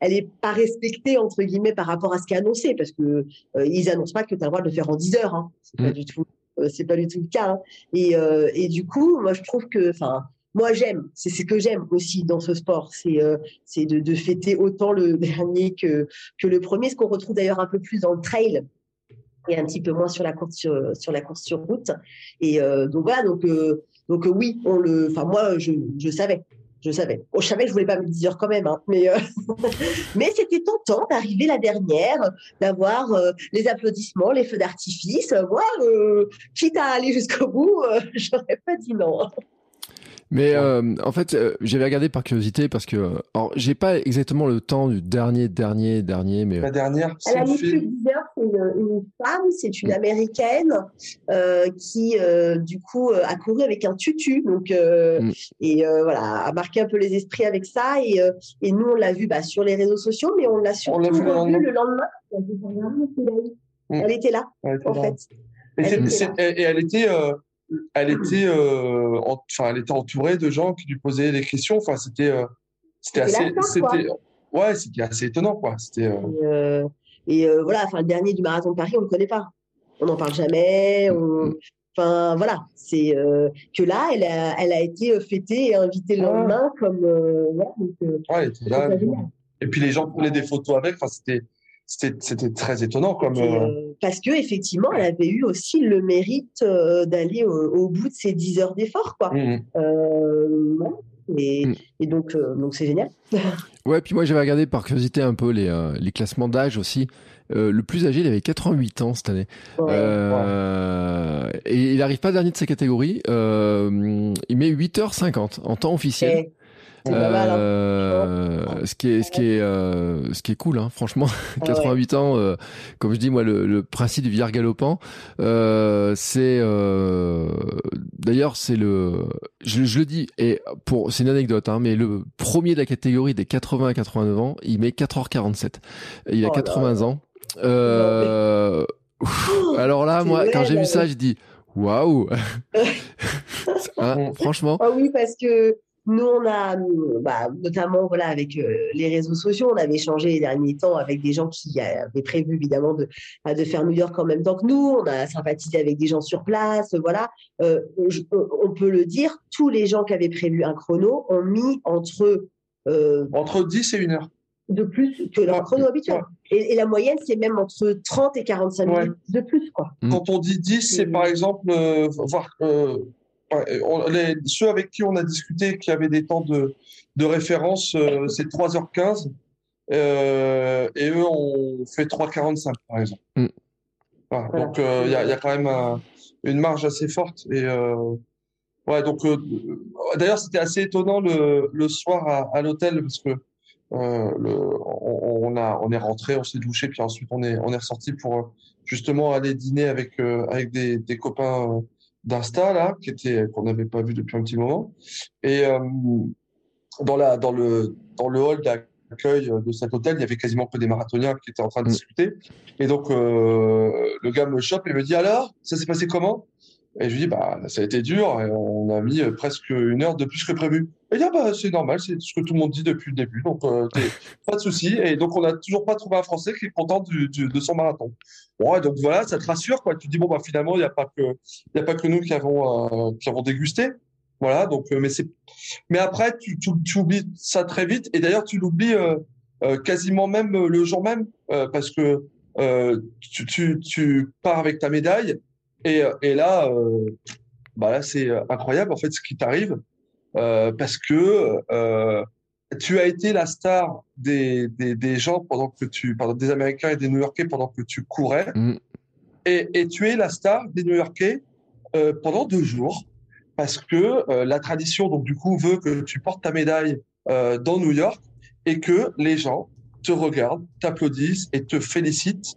elle est pas respectée entre guillemets par rapport à ce qui est annoncé, parce que ils annoncent pas que tu as le droit de le faire en 10 heures. Hein. C'est pas mmh. du tout euh, c'est pas du tout le cas. Hein. Et, euh, et du coup, moi, je trouve que, enfin, moi j'aime, c'est ce que j'aime aussi dans ce sport, c'est euh, de, fêter autant le dernier que, que le premier, ce qu'on retrouve d'ailleurs un peu plus dans le trail et un petit peu moins sur la course sur, sur la course sur route. Et donc voilà, donc donc oui, on le, moi je, je savais, je savais. je savais que je voulais pas me dire quand même, hein, mais euh, mais c'était tentant d'arriver la dernière, d'avoir euh, les applaudissements, les feux d'artifice. Moi, euh, quitte à aller jusqu'au bout, j'aurais pas dit non. Mais euh, en fait, euh, j'avais regardé par curiosité parce que, alors, j'ai pas exactement le temps du dernier, dernier, dernier, mais la dernière. Elle a mis plus de c'est une, une, femme, c'est une mm. américaine euh, qui, euh, du coup, euh, a couru avec un tutu, donc mm. et voilà, a marqué un peu les esprits avec ça. Et, et nous, on l'a vu bah, sur les réseaux sociaux, mais on l'a surtout vu le lendemain. Le lendemain. Elle était là, en fait. Et elle, et elle était elle était, euh, enfin, elle était entourée de gens qui lui posaient des questions. Enfin, c'était, euh, c'était assez, c'était, ouais, c'était assez étonnant, quoi. C'était. Euh, et, voilà, enfin, le dernier du marathon de Paris, on le connaît pas. On n'en parle jamais. Mm. Enfin, voilà, c'est que là, elle a, elle a été fêtée et invitée le lendemain, comme. ouais, était là. Et puis les gens prenaient des photos avec. Enfin, c'était c'était très étonnant comme euh, euh, parce que effectivement elle avait eu aussi le mérite euh, d'aller au, bout de ses 10 heures d'effort quoi mmh, mmh. et, mmh. et, donc donc c'est génial ouais puis moi j'avais regardé par curiosité un peu les, les classements d'âge aussi le plus âgé, il avait 88 ans cette année. et il n'arrive pas dernier de sa catégorie. il met 8h50 en temps officiel. Hein. Euh, ce qui est, ce qui est, euh, ce qui est cool, hein, franchement. 88 ans, euh, comme je dis moi, le, le principe du vieillard galopant, euh, c'est, euh, d'ailleurs, c'est le, je, je, le dis, et pour, c'est une anecdote, hein, mais le premier de la catégorie des 80 à 89 ans, il met 4h47. Il a 80 ans. Euh, alors là, moi, quand j'ai vu ça, je dis, waouh! hein, franchement. Ah oui, parce que nous, on a, bah, notamment voilà, avec euh, les réseaux sociaux, on avait échangé les derniers temps avec des gens qui avaient prévu évidemment de, bah, de faire New York en même temps que nous. On a sympathisé avec des gens sur place. Voilà, euh, on peut le dire, tous les gens qui avaient prévu un chrono ont mis entre euh, entre 10 et 1 heure de plus que leur chrono habituel. Et, la moyenne, c'est même entre 30 et 45 minutes de plus. Quoi. Quand on dit 10, c'est par exemple voir les, ceux avec qui on a discuté qui avaient des temps de, de référence, euh, c'est 3h15. Euh, et eux ont fait 3h45, par exemple. Mm. Donc, euh, il y, a, y, a, quand même une marge assez forte. Et ouais, donc, d'ailleurs, c'était assez étonnant le, le soir à, à l'hôtel parce que le, on, a, on est rentré, on s'est douché, puis ensuite on est, on est ressorti pour justement aller dîner avec, avec des, des copains d'Insta là, qui était qu'on n'avait pas vu depuis un petit moment. Et euh, dans la dans le dans le hall d'accueil de cet hôtel, il y avait quasiment que des marathoniens qui étaient en train de mm. discuter. Et donc euh, le gars me chope et me dit alors, ça s'est passé comment? Et je lui dis, bah, ça a été dur, et on a mis euh, presque une heure de plus que prévu. Et il dit, ah, bah, c'est normal, c'est ce que tout le monde dit depuis le début, donc euh, pas de souci. Et donc, on n'a toujours pas trouvé un Français qui est content du, du, de son marathon. Bon, donc voilà, ça te rassure, quoi. Tu dis, bon, bah, finalement, il n'y a pas que, a pas que nous qui avons, euh, qui avons dégusté. Voilà, donc, mais c'est, mais après, tu, tu, tu, oublies ça très vite, et d'ailleurs, tu l'oublies quasiment même le jour même, parce que tu, tu, tu pars avec ta médaille, et, euh, et là, euh, bah là c'est euh, incroyable en fait ce qui t'arrive parce que tu as été la star des, des, des, gens pendant que tu, pardon, des Américains et des New-Yorkais pendant que tu courais, mm. et, et, tu es la star des New-Yorkais euh, pendant deux jours, parce que euh, la tradition donc du coup veut que tu portes ta médaille euh, dans New York et que les gens te regardent, t'applaudissent et te félicitent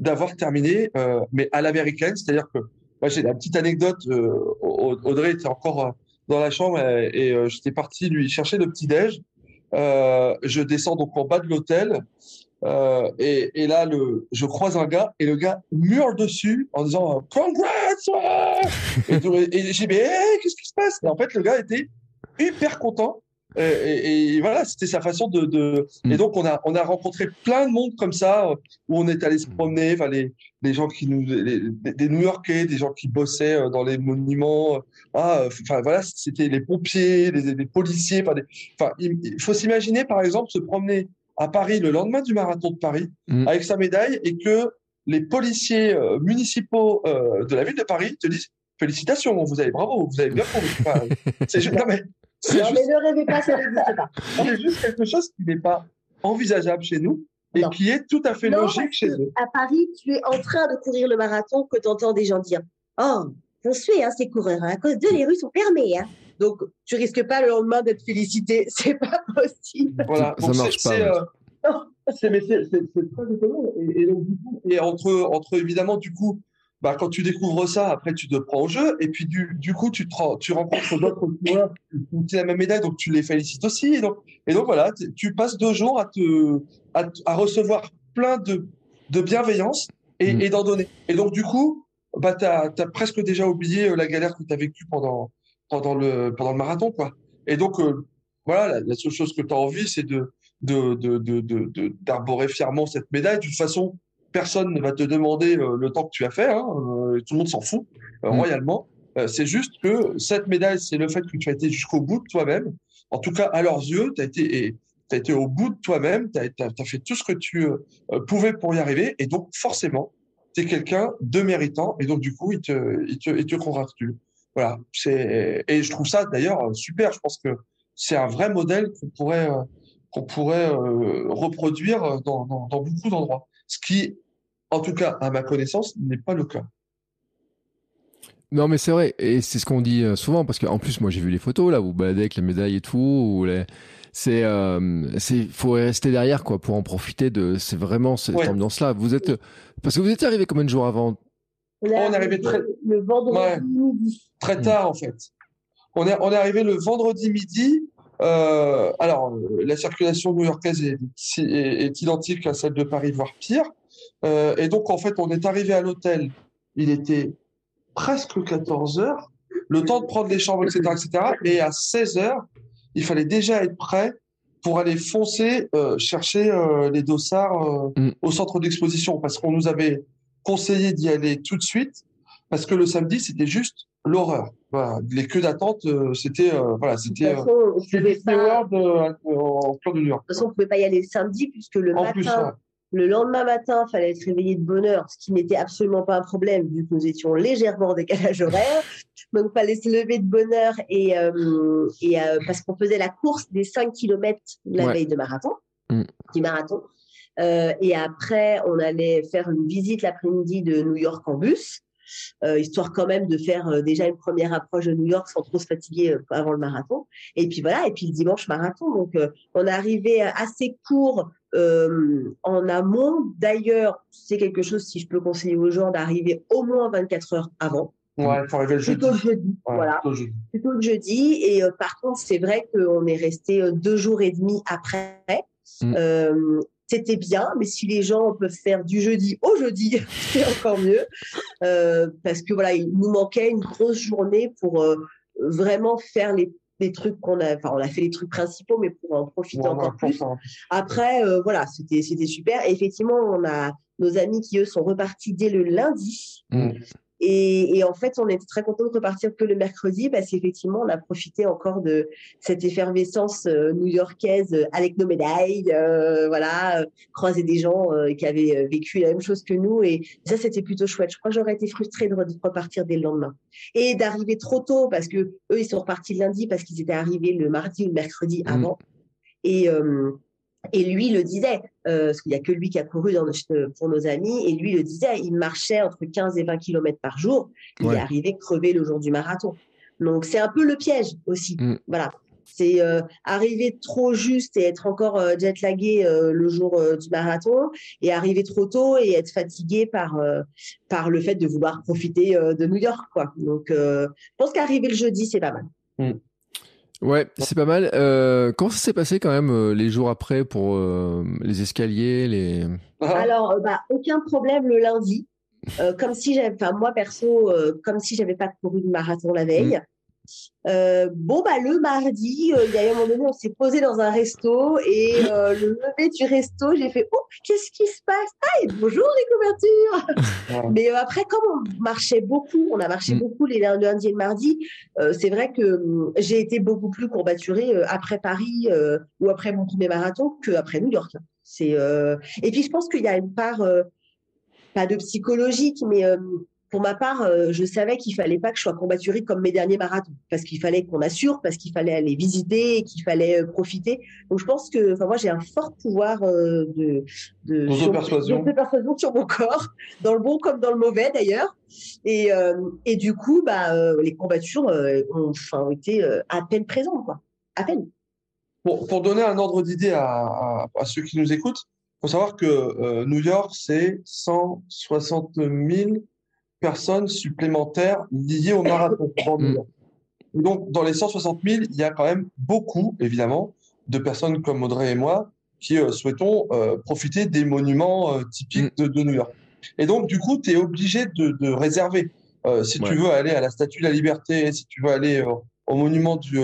d'avoir terminé, euh, mais à l'américaine, c'est-à-dire que moi j'ai la petite anecdote. Euh, Audrey était encore euh, dans la chambre et, j'étais parti lui chercher le petit déj. je descends donc en bas de l'hôtel et, là je croise un gars et le gars murle dessus en disant congrats et, et j'ai mais qu'est-ce qui se passe? Et en fait le gars était hyper content et, et, voilà, c'était sa façon de, de... Mm. Et donc, on a, on a rencontré plein de monde comme ça, où on est allé se mm. promener, enfin, les, les gens qui nous, des New-Yorkais, des gens qui bossaient euh, dans les monuments. Euh, ah, enfin, voilà, c'était les pompiers, les, les policiers. Enfin, il faut s'imaginer, par exemple, se promener à Paris le lendemain du marathon de Paris mm. avec sa médaille et que les policiers euh, municipaux de la ville de Paris te disent félicitations, vous avez bravo, vous avez bien prouvé. Enfin, c'est non mais non, mais ne rêvez pas, ça n'existe pas. C'est juste quelque chose qui n'est pas envisageable chez nous et qui est tout à fait logique chez eux. À Paris, tu es en train de courir le marathon que tu entends des gens dire Oh, je suis hein, ces coureurs, hein, à cause de les rues sont fermées. Hein. Donc, tu risques pas le lendemain d'être félicité. C'est pas possible. Voilà, ça marche pas. Euh, c'est très étonnant. Et, et, donc, du coup, et entre, entre évidemment, du coup, bah, quand tu découvres ça, après, tu te prends au jeu. Et puis, du, du coup, tu, te, tu rencontres d'autres joueurs qui ont la même médaille, donc tu les félicites aussi. Et donc, et donc voilà, tu passes deux jours à, te, à, à recevoir plein de, de bienveillance et, mmh. et d'en donner. Et donc, du coup, bah, tu as, as, presque déjà oublié euh, la galère que tu as vécue pendant, pendant, le, pendant le marathon. quoi. Et donc, euh, voilà, la, seule chose que tu as envie, c'est de d'arborer de, de, de, de, fièrement cette médaille. De toute façon, personne ne va te demander euh, le temps que tu as fait, hein, euh, tout le monde s'en fout euh, mm. royalement. c'est juste que cette médaille, c'est le fait que tu as été jusqu'au bout de toi-même. En tout cas, à leurs yeux, tu as été, as été au bout de toi-même, tu as, fait tout ce que tu pouvais pour y arriver, et donc forcément, tu es quelqu'un de méritant, et donc du coup, il te, il te, il te congratule. Voilà. C'est, et je trouve ça d'ailleurs super. Je pense que c'est un vrai modèle qu'on pourrait, qu'on pourrait reproduire dans, dans, dans beaucoup d'endroits ce qui, en tout cas, à ma connaissance, n'est pas le cas. Non, mais c'est vrai, et c'est ce qu'on dit euh, souvent, parce qu'en plus, moi, j'ai vu les photos, là, vous baladez avec la médaille et tout, ou les... c'est, euh, c'est, faut rester derrière, quoi, pour en profiter de, c'est vraiment cette ambiance-là. Vous êtes, parce que vous étiez arrivé combien de jours avant? On est arrivé très, le vendredi midi. Très tard, en fait. On est, on est arrivé le vendredi midi, euh, alors, la circulation new-yorkaise est, est, identique à celle de Paris, voire pire. Euh, et donc, en fait, on est arrivé à l'hôtel. Il était presque 14 heures. Le temps de prendre les chambres, etc., etc. Et à 16 heures, il fallait déjà être prêt pour aller foncer euh, chercher euh, les dossards euh, Mm. au centre d'exposition parce qu'on nous avait conseillé d'y aller tout de suite parce que le samedi c'était juste l'horreur. Voilà, les queues d'attente euh, c'était euh, voilà De c'était toute euh, façon, on c'était pas, euh, en cœur de New York. de toute façon, on pouvait pas y aller le samedi puisque le En matin, plus, ouais. le lendemain matin, il fallait être réveillé de bonne heure, ce qui n'était absolument pas un problème vu que nous étions légèrement en décalage horaire. Donc, il fallait se lever de bonne heure et, euh, et euh, parce qu'on faisait la course des 5 km la Ouais. veille de marathon, Mm. du marathon. Euh, et après, on allait faire une visite l'après-midi de New York en bus, euh, histoire quand même de faire euh, déjà une première approche de New York sans trop se fatiguer euh, avant le marathon. Et puis voilà, et puis le dimanche marathon. Donc, euh, on est arrivé assez court euh, en amont. D'ailleurs, c'est quelque chose, si je peux conseiller aux gens, d'arriver au moins 24 heures avant, Ouais, faut arriver le jeudi. plutôt le jeudi. Ouais, voilà plutôt jeudi. plutôt le jeudi. Et euh, par contre, c'est vrai qu'on est resté euh, deux jours et demi après. Mm. Euh, c'était bien, mais si les gens peuvent faire du jeudi au jeudi, c'est encore mieux. Euh, parce que voilà, il nous manquait une grosse journée pour euh, vraiment faire les, les trucs qu'on a. Enfin, on a fait les trucs principaux, mais pour en profiter Ouais, encore ouais, plus. Après, euh, voilà, c'était c'était super. Et effectivement, on a nos amis qui eux sont repartis dès le lundi. Mm. Et, et en fait, on était très contents de repartir que le mercredi parce qu'effectivement, on a profité encore de cette effervescence euh, new-yorkaise euh, avec nos médailles, euh, voilà, euh, croiser des gens euh, qui avaient vécu la même chose que nous. Et ça, c'était plutôt chouette. Je crois que j'aurais été frustrée de, re- de repartir dès le lendemain et d'arriver trop tôt parce que eux, ils sont repartis le lundi parce qu'ils étaient arrivés le mardi ou le mercredi Mm. avant. Et euh, et lui le disait, euh, parce qu'il n'y a que lui qui a couru dans nos- pour nos amis, et lui le disait, il marchait entre 15 et 20 kilomètres par jour. Il Ouais. est arrivé crevé le jour du marathon. Donc c'est un peu le piège aussi. Mm. Voilà. C'est euh, arriver trop juste et être encore euh, jet-lagué euh, le jour euh, du marathon, et arriver trop tôt et être fatigué par, euh, par le fait de vouloir profiter euh, de New York. Quoi. Donc euh, je pense qu'arriver le jeudi, c'est pas mal. Ouais, c'est pas mal. Euh, comment ça s'est passé quand même euh, les jours après pour euh, les escaliers, les. Ah, Alors, euh, bah, aucun problème le lundi. Euh, comme si j'avais, enfin, moi perso, euh, comme si j'avais pas couru de marathon la veille. Euh, bon, bah, le mardi, euh, il y a eu un moment donné, on s'est posé dans un resto et euh, le lever du resto, j'ai fait, oh, qu'est-ce qui se passe? Ah, et bonjour les couvertures! Ouais. Mais après, comme on marchait beaucoup, on a marché Mm. beaucoup les lundis lundi et le mardi, c'est vrai que hum, j'ai été beaucoup plus courbaturée après Paris ou après mon premier marathon qu'après New York. C'est et puis je pense qu'il y a une part pas de psychologique, mais pour ma part, euh, je savais qu'il fallait pas que je sois courbaturée comme mes derniers marathons, parce qu'il fallait qu'on assure, parce qu'il fallait aller visiter, qu'il fallait euh, profiter. Donc je pense que, enfin moi j'ai un fort pouvoir euh, de de D'auto-persuasion. sur- mon corps, dans le bon comme dans le mauvais d'ailleurs. Et et du coup, bah les courbatures euh, ont, ont été à peine présentes, quoi, à peine. Pour, pour donner un ordre d'idée à, à, à ceux qui nous écoutent, faut savoir que New York, c'est 160 000 personnes supplémentaires liées au marathon Mm. Donc, dans les 160 000, il y a quand même beaucoup, évidemment, de personnes comme Audrey et moi qui euh, souhaitons euh, profiter des monuments euh, typiques de, de New York. Et donc, du coup, tu es obligé de, de réserver. Si Ouais. tu veux aller à la Statue de la Liberté, si tu veux aller au monument du,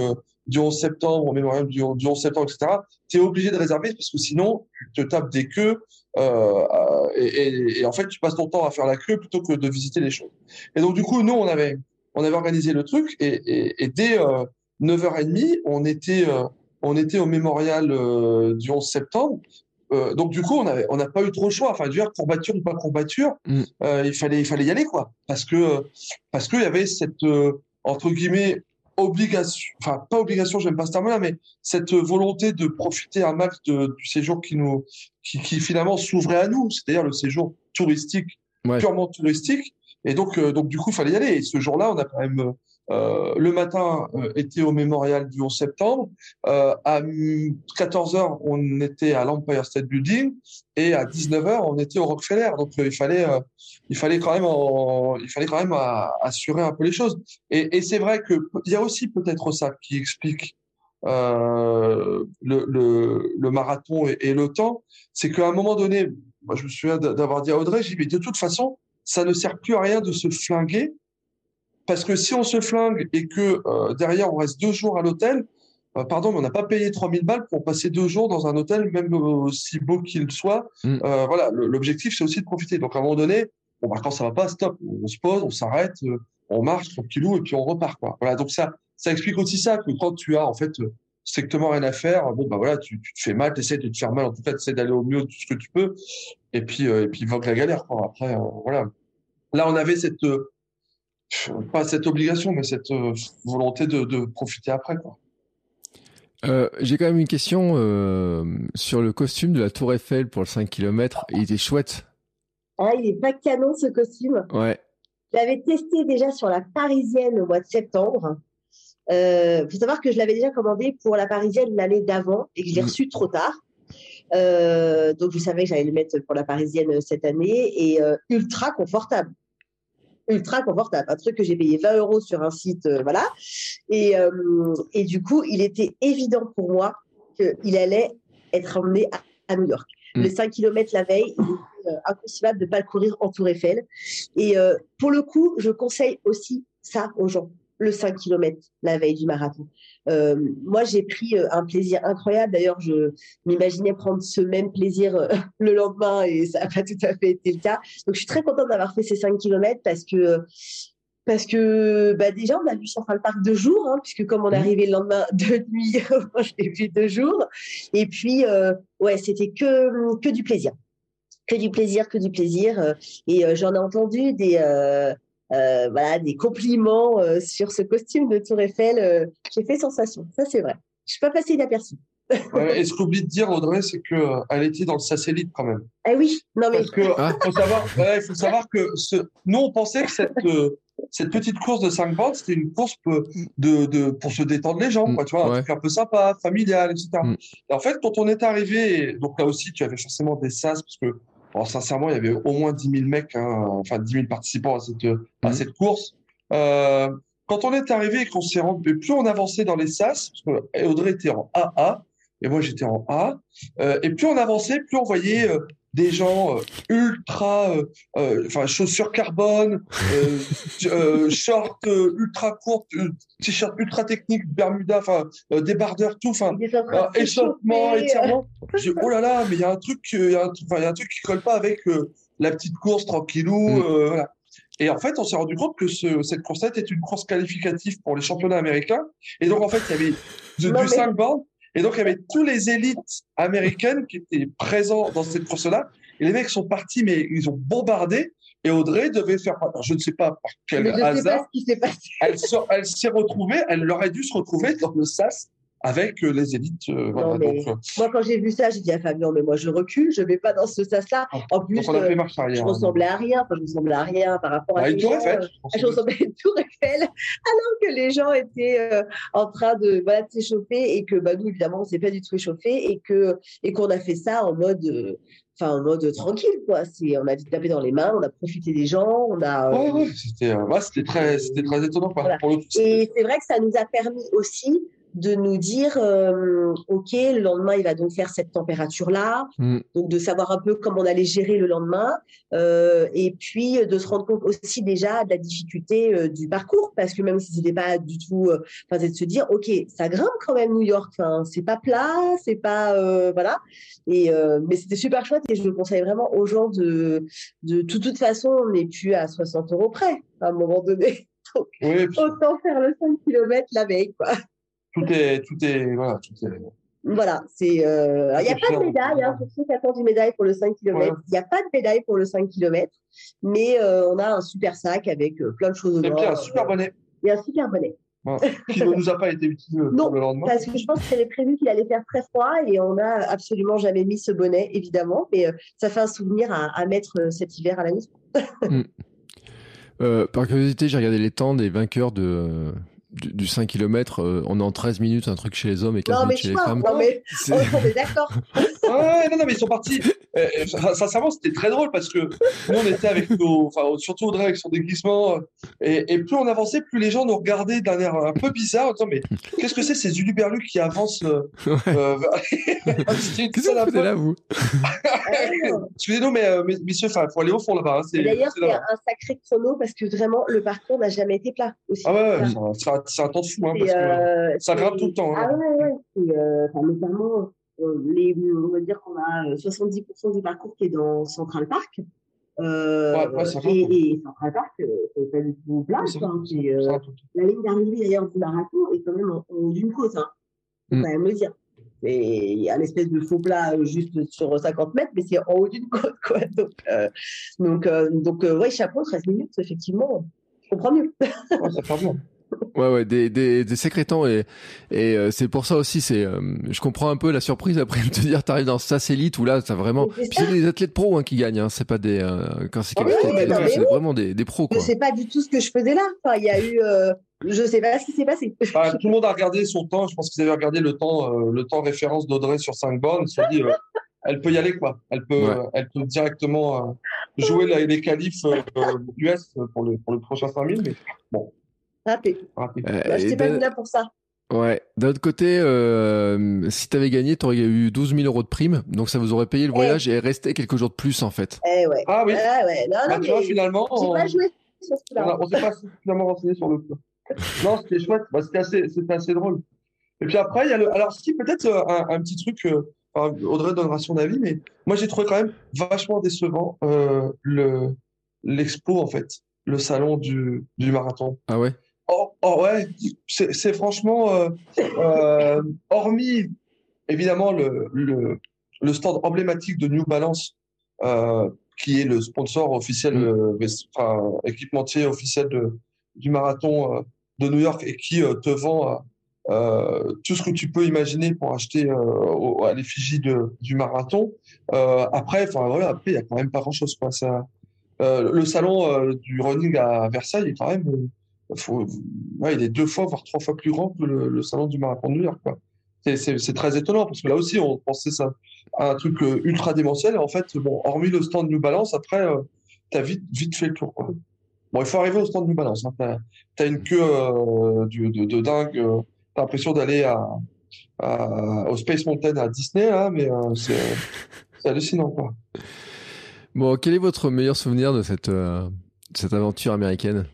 du 11 septembre, au mémorial du, du 11 septembre, etc., tu es obligé de réserver parce que sinon, tu te tapes des queues euh, euh, et, et- et en fait, tu passes ton temps à faire la queue plutôt que de visiter les choses. Et donc, du coup, nous, on avait, on avait organisé le truc et, et, et dès euh, 9h30, on était, euh, on était au mémorial euh, du 11 septembre. Euh, donc, du coup, on avait, on n'a pas eu trop le choix. Enfin, dire, courbature ou pas courbature, Mm. euh, il fallait, il fallait y aller, quoi. Parce que, parce qu'il y avait cette, euh, entre guillemets, obligation, enfin, pas obligation, j'aime pas ce terme-là, mais cette volonté de profiter un max de, du séjour qui nous, qui, qui finalement s'ouvrait à nous, c'est-à-dire le séjour touristique, Ouais. purement touristique. Et donc, euh, donc du coup, il fallait y aller. Et ce jour-là, on a quand même euh, le matin euh, été au mémorial du 11 septembre. Euh, à 14 h on était à l'Empire State Building et à 19 h on était au Rockefeller. Donc, euh, il fallait, euh, il fallait quand même, en- il fallait quand même euh, assurer un peu les choses. Et, et c'est vrai que il y a aussi peut-être ça qui explique le, le, le marathon et, et le temps, c'est qu'à un moment donné, moi je me souviens d'a- d'avoir dit à Audrey, j'ai dit, mais de toute façon, ça ne sert plus à rien de se flinguer, parce que si on se flingue et que euh, derrière on reste deux jours à l'hôtel, euh, pardon, mais on n'a pas payé 3000 balles pour passer deux jours dans un hôtel, même aussi beau qu'il soit. Mm. Euh, voilà, l'objectif, c'est aussi de profiter. Donc, à un moment donné, bon, bah, quand ça va pas, stop. On se pose, on s'arrête, euh, on marche tranquillou et puis on repart, quoi. Voilà. Donc, ça, ça explique aussi ça, que quand tu as, en fait, strictement rien à faire, bon, bah, voilà, tu, tu te fais mal, tu essaies de te faire mal, en tout cas, tu essaies d'aller au mieux de tout ce que tu peux. Et puis, et puis, que la galère, quoi. Après, voilà. Là, on avait cette, pas cette obligation, mais cette volonté de, de profiter après, quoi. Euh, j'ai quand même une question euh, sur le costume de la Tour Eiffel pour le 5 km. Il était chouette. Ah, il est pas canon ce costume. Ouais. Je l'avais testé déjà sur la Parisienne au mois de septembre. Il euh, faut savoir que je l'avais déjà commandé pour la Parisienne l'année d'avant et que je l'ai mm. reçu trop tard. donc je savais que j'allais le mettre pour la Parisienne cette année et ultra confortable ultra confortable. Un truc que j'ai payé 20 euros sur un site, euh, voilà. Et, euh, et du coup, il était évident pour moi qu'il allait être emmené à, New York. Mm. Les 5 km la veille, il était euh, inconcevable de ne pas le courir en Tour Eiffel. Et pour le coup, je conseille aussi ça aux gens le 5 km la veille du marathon. Euh, moi, j'ai pris euh, un plaisir incroyable. D'ailleurs, je m'imaginais prendre ce même plaisir euh, le lendemain et ça n'a pas tout à fait été le cas. Donc, je suis très contente d'avoir fait ces 5 km parce que parce que bah déjà on a vu Central Park deux jours hein, puisque comme on est mmh. arrivé le lendemain de nuit je l'ai vu deux jours et puis ouais c'était que que du plaisir que du plaisir que du plaisir et j'en ai entendu des euh, voilà, des compliments euh, sur ce costume de Tour Eiffel. Euh, j'ai fait sensation, ça c'est vrai. Je suis pas passée inaperçue. et ce qu'oublie de dire, Audrey, c'est qu'elle elle était dans le satellite quand même. Eh oui, non mais. Parce que ah. faut savoir, faut savoir que ce... nous on pensait que cette cette petite course de 5 bandes, c'était une course de, de, pour se détendre les gens, quoi, tu vois, un truc un peu sympa, familial, etc. Mm. Et en fait, quand on est arrivé, donc là aussi, tu avais forcément des sas, parce que alors, sincèrement, il y avait au moins 10 000 mecs, hein, enfin 10 000 participants à cette, à mhm. cette course. Euh, quand on est arrivé et qu'on s'est rendu, plus on avançait dans les SAS, parce que Audrey était en AA et moi j'étais en A, euh, et plus on avançait, plus on voyait euh, des gens euh, ultra, euh, euh, enfin chaussures carbone, shorts ultra courtes, t-shirts ultra techniques, Bermuda, enfin débardeurs, tout, enfin échauffement, étirement. oh là là, mais il y a un truc, il y a un, y a un truc qui colle pas avec la petite course tranquillou, mm. voilà. Et en fait, on s'est rendu compte que ce, cette course-là était une course qualificative pour les championnats américains. Et donc, en fait, il y avait du 5 bornes et donc, il y avait tous les élites américaines qui étaient présents dans cette course-là. Et les mecs sont partis, mais ils ont bombardé. Et Audrey devait faire, je ne sais pas par quel hasard, elle, elle s'est retrouvée, elle aurait dû se retrouver dans le SAS avec euh, les élites. Euh, voilà, donc, euh, moi, quand j'ai vu ça, j'ai dit à Fabien, mais moi, je recule, je ne vais pas dans ce sas-là. Ah, en plus, je ressemblais à rien, enfin, je ressemblais à rien par rapport à, à une tour Eiffel. je ressemblais à une tour Eiffel, alors que les gens étaient en train de, voilà, de s'échauffer et que bah, nous, évidemment, on ne s'est pas du tout échauffé et qu'on a fait ça en mode. enfin en mode tranquille quoi c'est on a tapé dans les mains on a profité des gens on a c'était c'était très c'était très étonnant et c'est vrai que ça nous a permis aussi de nous dire, euh, OK, le lendemain, il va donc faire cette température-là, mm. donc de savoir un peu comment on allait gérer le lendemain, euh, et puis de se rendre compte aussi déjà de la difficulté euh, du parcours, parce que même si c'était pas du tout, enfin, c'est de se dire, OK, ça grimpe quand même New York, enfin, c'est pas plat, c'est pas, voilà, et mais c'était super chouette et je le conseille vraiment aux gens de, de, toute façon, on n'est plus à 60 euros près à un moment donné. Donc, autant faire le 5 km la veille, quoi tout est, tout est, voilà, tout est. Voilà, c'est. Euh, il n'y a pas de médaille, hein, pour ceux qui attendent une médaille pour le 5 km. Il n'y a pas de médaille pour le 5 km, mais euh, on a un super sac avec euh, plein de choses dedans. Et puis un super bonnet. Et un super bonnet. qui ne nous a pas été utile pour le lendemain. Parce que je pense qu'il avait prévu qu'il allait faire très froid et on n'a absolument jamais mis ce bonnet, évidemment, mais ça fait un souvenir à, mettre cet hiver à la maison. Mm. par curiosité, j'ai regardé les temps des vainqueurs de, du, 5 km, euh, on est en 13 minutes, un truc chez les hommes et 15 minutes chez les femmes. Non, mais on est d'accord. ouais, non, non, mais ils sont partis. Euh, euh, sincèrement, c'était très drôle parce que nous, on était avec nos. Enfin, surtout Audrey avec son déguisement. Et, et, plus on avançait, plus les gens nous regardaient d'un air un peu bizarre en disant Mais qu'est-ce que c'est ces uluberlus qui avancent euh, Qu'est-ce que vous faites là, vous? Excusez-nous, mais messieurs, il faut aller au fond là-bas. Hein, D'ailleurs, c'est un sacré chrono parce que vraiment, le parcours n'a jamais été plat aussi. Ah ouais, ça, un temps de fou, hein, parce que ça grimpe tout le temps. Hein. Ah ouais, ouais. enfin, notamment, les, on va dire qu'on a 70% du parcours qui est dans Central Park. Euh, et, et, Central Park, c'est pas du tout plat. Hein, la ligne d'arrivée d'ailleurs du marathon est quand même en haut d'une côte. Hein. Faut mm. quand même le dire. Il y a une espèce de faux plat juste sur 50 mètres, mais c'est en haut d'une côte. Quoi. Donc, euh, donc, euh, donc ouais, chapeau, 13 minutes, effectivement, je comprends mieux. ça fait bien. Ouais, ouais, des, des, des temps et, et euh, c'est pour ça aussi, c'est, euh, je comprends un peu la surprise après de te dire, t'arrives dans satellite où là, t'as vraiment, puis c'est des athlètes pros hein, qui gagnent, hein, c'est pas des, euh, quand c'est ah c'est vraiment des, des pros. Quoi. Je sais pas du tout ce que je faisais là. Enfin, il y a eu, je sais pas ce qui s'est passé. Bah, tout le monde a regardé son temps. Je pense qu'ils avaient regardé le temps, le temps référence d'Audrey sur 5 bornes. Ils se dit, elle peut y aller quoi. Elle peut, elle peut directement jouer les qualifs US pour le pour le prochain 5000. Mais bon. Raté. Raté. Euh, bah, je pas là pour ça. Ouais. D'un autre côté, euh, si tu avais gagné, tu aurais eu 12 000 euros de prime. Donc ça vous aurait payé le eh. voyage et resté quelques jours de plus en fait. Eh ouais. Ah oui. Ah ouais. Non, bah, tu vois, finalement. On... pas joué sur ce On s'est pas finalement renseigné sur le coup. non, c'était chouette. Bah, c'était assez, assez drôle. Et puis après, il y a le. Alors, si peut-être euh, un, un, petit truc. Euh, Audrey donnera son avis, mais moi j'ai trouvé quand même vachement décevant euh, le l'expo en fait, le salon du, du marathon. Ah ouais? Oh, oh, ouais, c'est franchement, euh, euh, hormis évidemment le, le, le, stand emblématique de New Balance, euh, qui est le sponsor officiel, mm. enfin, équipementier officiel de, du marathon de New York et qui te vend tout ce que tu peux imaginer pour acheter à l'effigie du marathon. après, enfin voilà, après il y a quand même pas grand chose quoi. Ça, le salon du running à Versailles est quand même il est deux fois, voire trois fois plus grand que le, salon du marathon de New York. C'est très étonnant parce que là aussi, on pensait ça à un truc euh, ultra démentiel. Et en fait, hormis le stand New Balance, après, euh, tu as vite, fait le tour. Bon, il faut arriver au stand New Balance. Hein. Tu as, une queue euh, de, dingue. tu as l'impression d'aller au Space Mountain à Disney, mais c'est hallucinant. Bon, quel est votre meilleur souvenir de cette aventure américaine?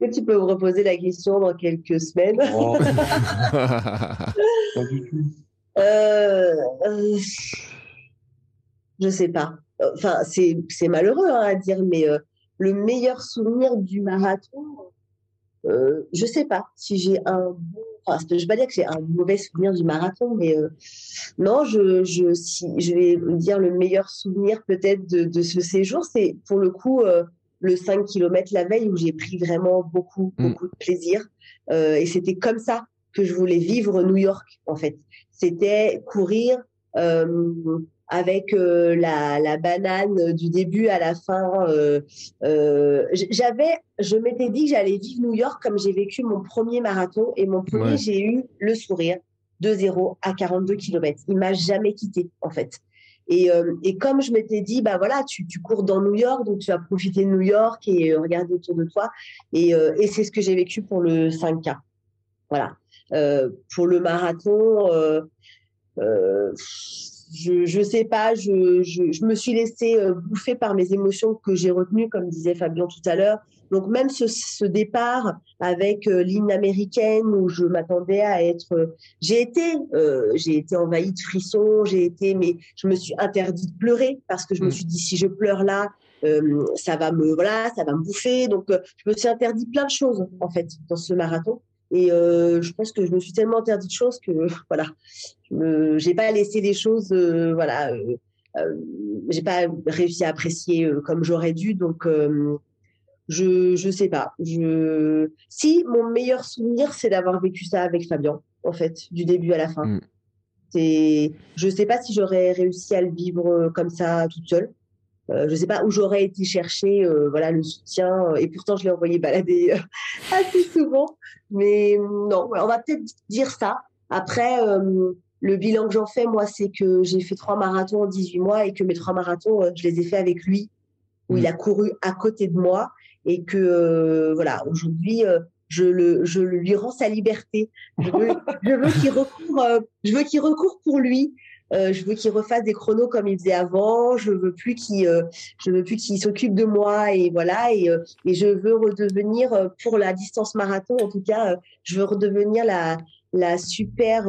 Que tu peux me reposer la question dans quelques semaines oh. euh, euh, Je sais pas. Enfin, c'est malheureux hein, à dire, mais euh, le meilleur souvenir du marathon, euh, je sais pas si j'ai un bon. Enfin, je vais pas dire que j'ai un mauvais souvenir du marathon, mais euh, non, je, je, si, je vais dire le meilleur souvenir peut-être de, de, ce séjour, c'est pour le coup le 5 km la veille où j'ai pris vraiment beaucoup, mm. beaucoup de plaisir. Euh, et c'était comme ça que je voulais vivre New York, en fait. C'était courir euh, avec euh, la, la, banane du début à la fin. Euh, euh, j'avais, je m'étais dit que j'allais vivre New York comme j'ai vécu mon premier marathon. Et mon premier, j'ai eu le sourire de 0 à 42 km. Il m'a jamais quitté, en fait. Et, euh, et comme je m'étais dit, bah voilà, tu, tu, cours dans New York, donc tu vas profiter de New York et euh, regarder autour de toi. Et, euh, et c'est ce que j'ai vécu pour le 5K. Voilà. pour le marathon, je je sais pas, je me suis laissée bouffer par mes émotions que j'ai retenues, comme disait Fabien tout à l'heure. Donc même ce, ce départ avec euh, l'hymne américaine où je m'attendais à être, j'ai été, euh, j'ai été envahie de frissons, j'ai été, mais je me suis interdit de pleurer parce que je me mm. suis dit si je pleure là, euh, ça va me, voilà, ça va me bouffer. Donc euh, je me suis interdit plein de choses en fait dans ce marathon. Et euh, je pense que je me suis tellement interdit de choses que voilà, je j'ai pas laissé les choses, voilà, j'ai pas réussi à apprécier comme j'aurais dû. Donc je je sais pas. Je si mon meilleur souvenir c'est d'avoir vécu ça avec Fabien en fait du début à la fin. Mm. C'est je sais pas si j'aurais réussi à le vivre euh, comme ça toute seule. Euh, je sais pas où j'aurais été chercher euh, voilà le soutien et pourtant je l'ai envoyé balader euh, assez souvent mais non on va peut-être dire ça après le bilan que j'en fais moi c'est que j'ai fait trois marathons en 18 mois et que mes trois marathons je les ai fait avec lui où il mm. a couru à côté de moi et que euh, voilà aujourd'hui euh, je le je lui rends sa liberté. Je veux, je veux qu'il recourt euh, je veux qu'il recourt pour lui je veux qu'il refasse des chronos comme il faisait avant. Je veux plus qu'il, je veux plus qu'il s'occupe de moi et voilà. Et, et je veux redevenir pour la distance marathon, en tout cas, je veux redevenir la la super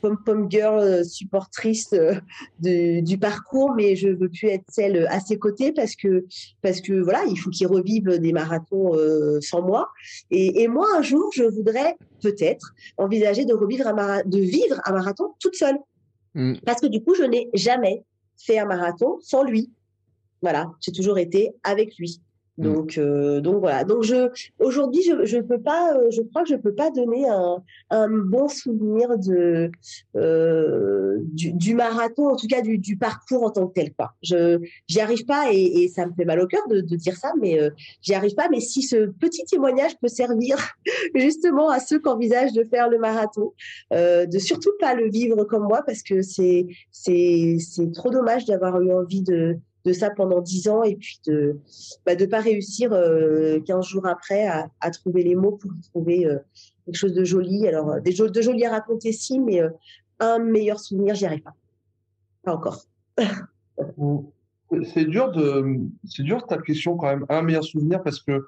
pom pom girl supportrice de, du parcours, mais je veux plus être celle à ses côtés parce que parce que voilà, il faut qu'il revive des marathons sans moi. Et, et, moi, un jour, je voudrais peut-être envisager de revivre un de vivre un marathon toute seule. Mm. Parce que du coup, je n'ai jamais fait un marathon sans lui. Voilà, j'ai toujours été avec lui. Mm. Donc, euh, donc voilà. Donc je, aujourd'hui, je, je peux pas, euh, je crois que je peux pas donner un, un bon souvenir de euh, du, du, marathon, en tout cas du, du, parcours en tant que tel. Quoi. Je, j'y arrive pas et, et, ça me fait mal au cœur de, de dire ça, mais euh, j'y arrive pas. Mais si ce petit témoignage peut servir justement à ceux qui envisagent de faire le marathon, euh, de surtout pas le vivre comme moi, parce que c'est c'est c'est trop dommage d'avoir eu envie de de ça pendant dix ans et puis de bah, de pas réussir euh, 15 jours après à, à, trouver les mots pour trouver euh, quelque chose de joli. Alors euh, des de joli à raconter si, mais euh, un meilleur souvenir, j'y arrive pas. Pas encore. c'est dur de c'est dur ta question quand même. Un meilleur souvenir parce que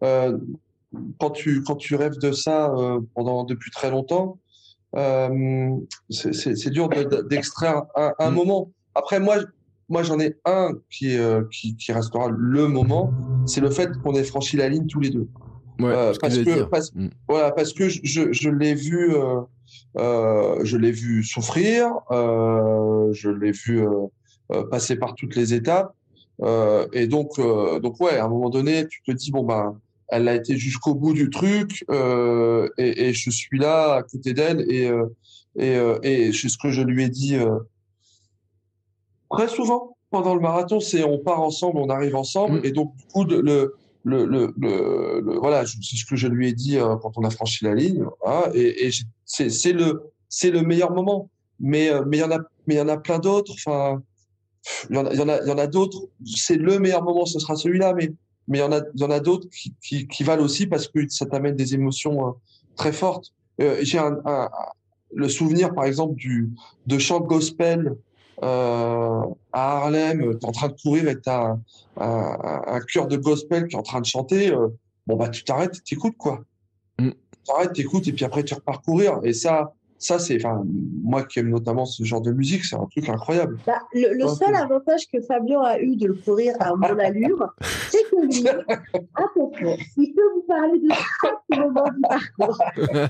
quand tu quand tu rêves de ça pendant depuis très longtemps, c'est dur d'extraire un, un mm. moment. Après moi moi, j'en ai un qui, euh, qui, qui, restera le moment, c'est le fait qu'on ait franchi la ligne tous les deux. Ouais, euh, parce que, parce, mm. voilà, parce que je, je l'ai vu, euh, euh, je l'ai vu souffrir, euh, je l'ai vu euh, passer par toutes les étapes, et donc, donc ouais, à un moment donné, tu te dis bon bah, elle a été jusqu'au bout du truc, et, et, je suis là à côté d'elle, et et, et c'est ce que je lui ai dit très souvent pendant le marathon, c'est on part ensemble, on arrive ensemble, mm. et donc du coup le le, le, le, voilà, c'est ce que je lui ai dit euh, quand on a franchi la ligne, et, et c'est le c'est le meilleur moment. Mais euh, mais il y en a mais il y en a plein d'autres. Enfin, il y en a il y en a, d'autres. C'est le meilleur moment, ce sera celui-là. Mais mais il y en a il y en a d'autres qui, qui, qui valent aussi parce que ça t'amène des émotions euh, très fortes. J'ai un, un, le souvenir par exemple du de chant gospel euh, à Harlem, tu es en train de courir et as un, un, chœur de gospel qui est en train de chanter, euh, bon, bah, tu t'arrêtes, tu écoutes, quoi. Mm. Tu t'arrêtes, tu écoutes, et puis après, tu repars courir. Et ça, ça, c'est, enfin, moi qui aime notamment ce genre de musique, c'est un truc incroyable. Bah, le, seul avantage que Fabien a eu de le courir à mon allure, c'est que lui, attention, il peut vous parler de chaque moment du parcours.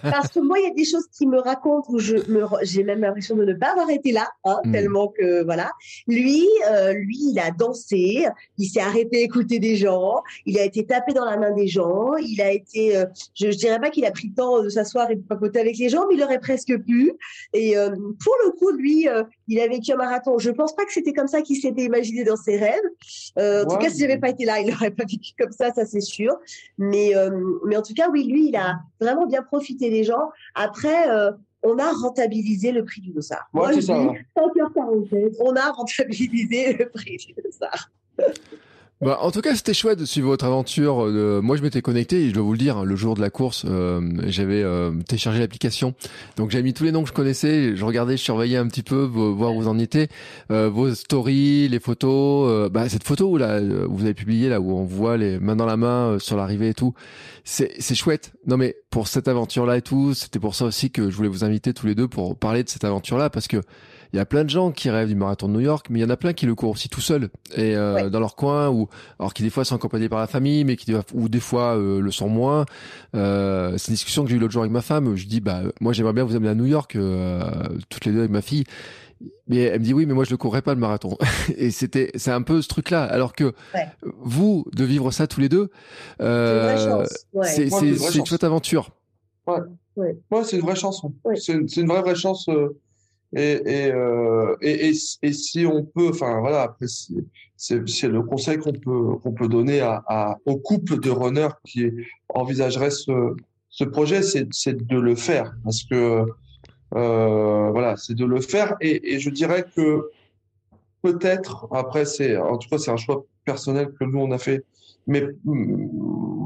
Parce que moi, il y a des choses qui me racontent où je me, j'ai même l'impression de ne pas avoir été là, hein, mm. tellement que, voilà. Lui, euh, lui, il a dansé, il s'est arrêté écouter des gens, il a été tapé dans la main des gens, il a été, euh, je, je dirais pas qu'il a pris le temps de s'asseoir et de papoter avec les gens, mais il aurait presque Et euh, pour le coup, lui, euh, il a vécu un marathon. Je pense pas que c'était comme ça qu'il s'était imaginé dans ses rêves. Euh, en tout cas, si j'avais pas été là, il n'aurait pas vécu comme ça, ça c'est sûr. Mais, mais en tout cas, oui, lui, il a vraiment bien profité des gens. Après, on a rentabilisé le prix du dossard. Moi, je dis, 5h47, on a rentabilisé le prix du dossard. Bah, en tout cas, c'était chouette de suivre votre aventure. Euh, moi, je m'étais connecté et je dois vous le dire, le jour de la course, euh, j'avais euh, téléchargé l'application. Donc, j'avais mis tous les noms que je connaissais. Je regardais, je surveillais un petit peu, voir où vous en étiez, vos stories, les photos. bah, cette photo où là, vous avez publié là où on voit les mains dans la main sur l'arrivée et tout. C'est c'est chouette. Non, mais pour cette aventure-là et tout, c'était pour ça aussi que je voulais vous inviter tous les deux pour parler de cette aventure-là parce que il y a plein de gens qui rêvent du marathon de New York, mais il y en a plein qui le courent aussi tout seul et euh, dans leur coin ou alors qui des fois sont accompagnés par la famille, mais qui ou des fois euh, le sont moins. Euh, c'est une discussion que j'ai eu l'autre jour avec ma femme. Je dis bah moi j'aimerais bien vous amener à New York euh, toutes les deux avec ma fille. Mais elle me dit oui, mais moi je ne courrais pas le marathon. Et c'était, c'est un peu ce truc-là. Alors que vous, de vivre ça tous les deux, euh, c'est une, une chouette aventure. Ouais, ouais. c'est une vraie chanson. C'est une, une, vraie vraie chance. Euh, et, et, euh, et, et, si on peut, enfin voilà, après c'est le conseil qu'on peut qu'on peut donner à, au couple de runners qui envisagerait ce, ce projet, c'est de le faire parce que euh, voilà, c'est de le faire. Et, je dirais que peut-être, après c'est, en tout cas c'est un choix personnel que nous on a fait, mais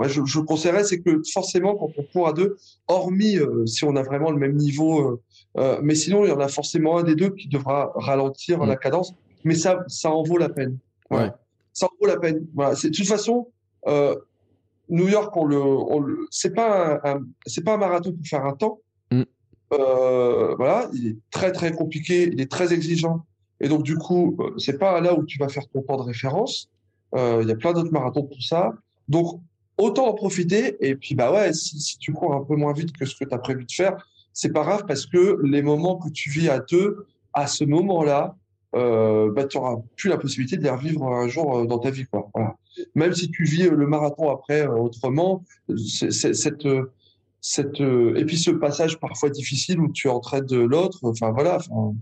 je, je conseillerais, c'est que forcément, quand on court à deux, hormis euh, si on a vraiment le même niveau euh, mais sinon, il y en a forcément un des deux qui devra ralentir la cadence. Mais ça, ça en vaut la peine. Ouais. Ça en vaut la peine. Voilà. De toute façon, New York, on le, on le c'est pas un, c'est pas un marathon pour faire un temps. Mm. Euh, voilà, il est très très compliqué, il est très exigeant, et donc du coup, euh, c'est pas là où tu vas faire ton temps de référence. Euh, il y a plein d'autres marathons pour ça. Donc autant en profiter. Et puis bah ouais, si, si tu cours un peu moins vite que ce que tu as prévu de faire, c'est pas grave parce que les moments que tu vis à deux, à ce moment-là, euh, bah, tu n'auras plus la possibilité de les revivre un jour euh, dans ta vie. Quoi. Voilà. Même si tu vis euh, le marathon après autrement, c'est, cette, cette, et puis ce passage parfois difficile où tu entraides l'autre, enfin voilà. Enfin,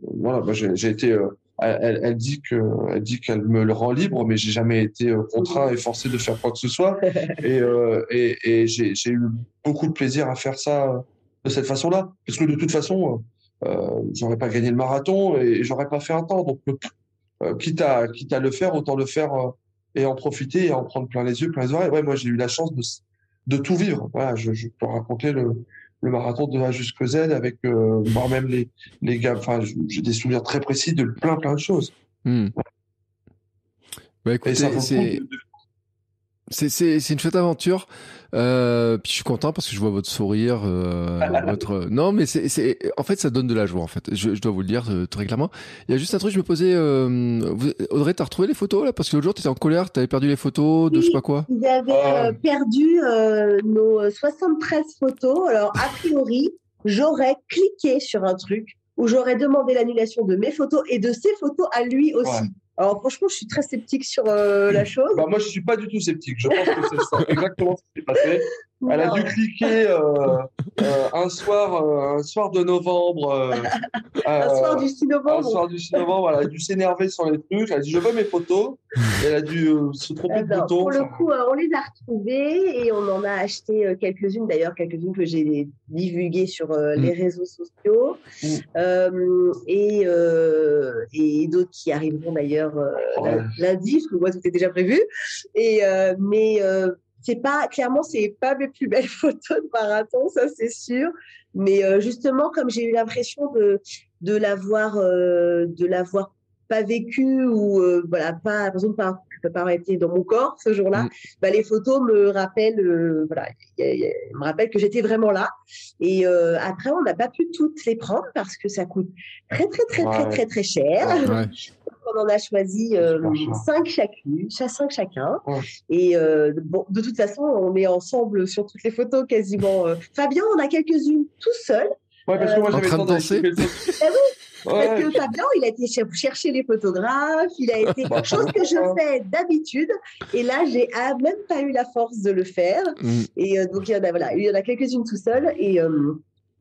voilà j'ai, j'ai été. Elle, elle, dit que, elle dit qu'elle me le rend libre, mais j'ai jamais été contraint et forcé de faire quoi que ce soit. Et, et, et j'ai, j'ai eu beaucoup de plaisir à faire ça de cette façon-là, parce que de toute façon, euh, j'aurais pas gagné le marathon et, j'aurais pas fait un temps. Donc, euh, quitte, à, quitte à le faire, autant le faire euh, et en profiter et en prendre plein les yeux, plein les oreilles. Ouais, moi, j'ai eu la chance de, de tout vivre. Voilà, je, je peux raconter le, le marathon de A jusqu'à Z avec euh, moi-même les, les gars. Enfin, j'ai des souvenirs très précis de plein, plein de choses. Bah, écoutez, c'est c'est une chouette aventure. Euh, puis je suis content parce que je vois votre sourire, euh, votre. Non, mais c'est en fait ça donne de la joie en fait. Je, je dois vous le dire euh, très clairement. Il y a juste un truc, je me posais. Euh, vous, Audrey, t'as retrouvé les photos là? Parce que l'autre jour t'étais en colère, t'avais perdu les photos de je sais pas quoi. Ils avaient euh, perdu nos 73 photos. Alors a priori, j'aurais cliqué sur un truc où j'aurais demandé l'annulation de mes photos et de ses photos à lui aussi. Alors franchement, je suis très sceptique sur euh, la chose. Bah, moi, je suis pas du tout sceptique. Je pense que c'est exactement ce qui s'est passé. Elle a dû cliquer euh, euh, un soir, euh, un soir de novembre. Un soir du 6 novembre. Un soir du 6 novembre, elle a dû s'énerver sur les trucs. Elle a dit je veux mes photos. Et elle a dû se tromper de bouton. Pour le coup, on les a retrouvées et on en a acheté quelques-unes d'ailleurs, quelques-unes que j'ai divulguées sur les mm. réseaux sociaux mm. et, et d'autres qui arriveront d'ailleurs lundi, parce que moi tout est déjà prévu. Et mais c'est pas clairement c'est pas mes plus belles photos de marathon ça c'est sûr mais euh, justement comme j'ai eu l'impression de de l'avoir euh, de l'avoir pas vécu ou euh, voilà pas par exemple pas pas été dans mon corps ce jour-là, mm. bah, les photos me rappellent, voilà, me rappellent que j'étais vraiment là. Et après, on n'a pas pu toutes les prendre parce que ça coûte très très très très très très cher. Ouais. on en a choisi euh, cinq chacune, cinq chacun. Et euh, bon, de toute façon, on est ensemble sur toutes les photos quasiment. Euh. Fabien, on a quelques-unes tout seul. Ouais, parce que moi j'avais en danser. Eh oui. Parce que Fabien, il a été chercher les photographes, il a été bah, chose que je fais d'habitude, et là j'ai même pas eu la force de le faire. Mm. Et donc il y en a voilà, il y en a quelques-unes tout seul, et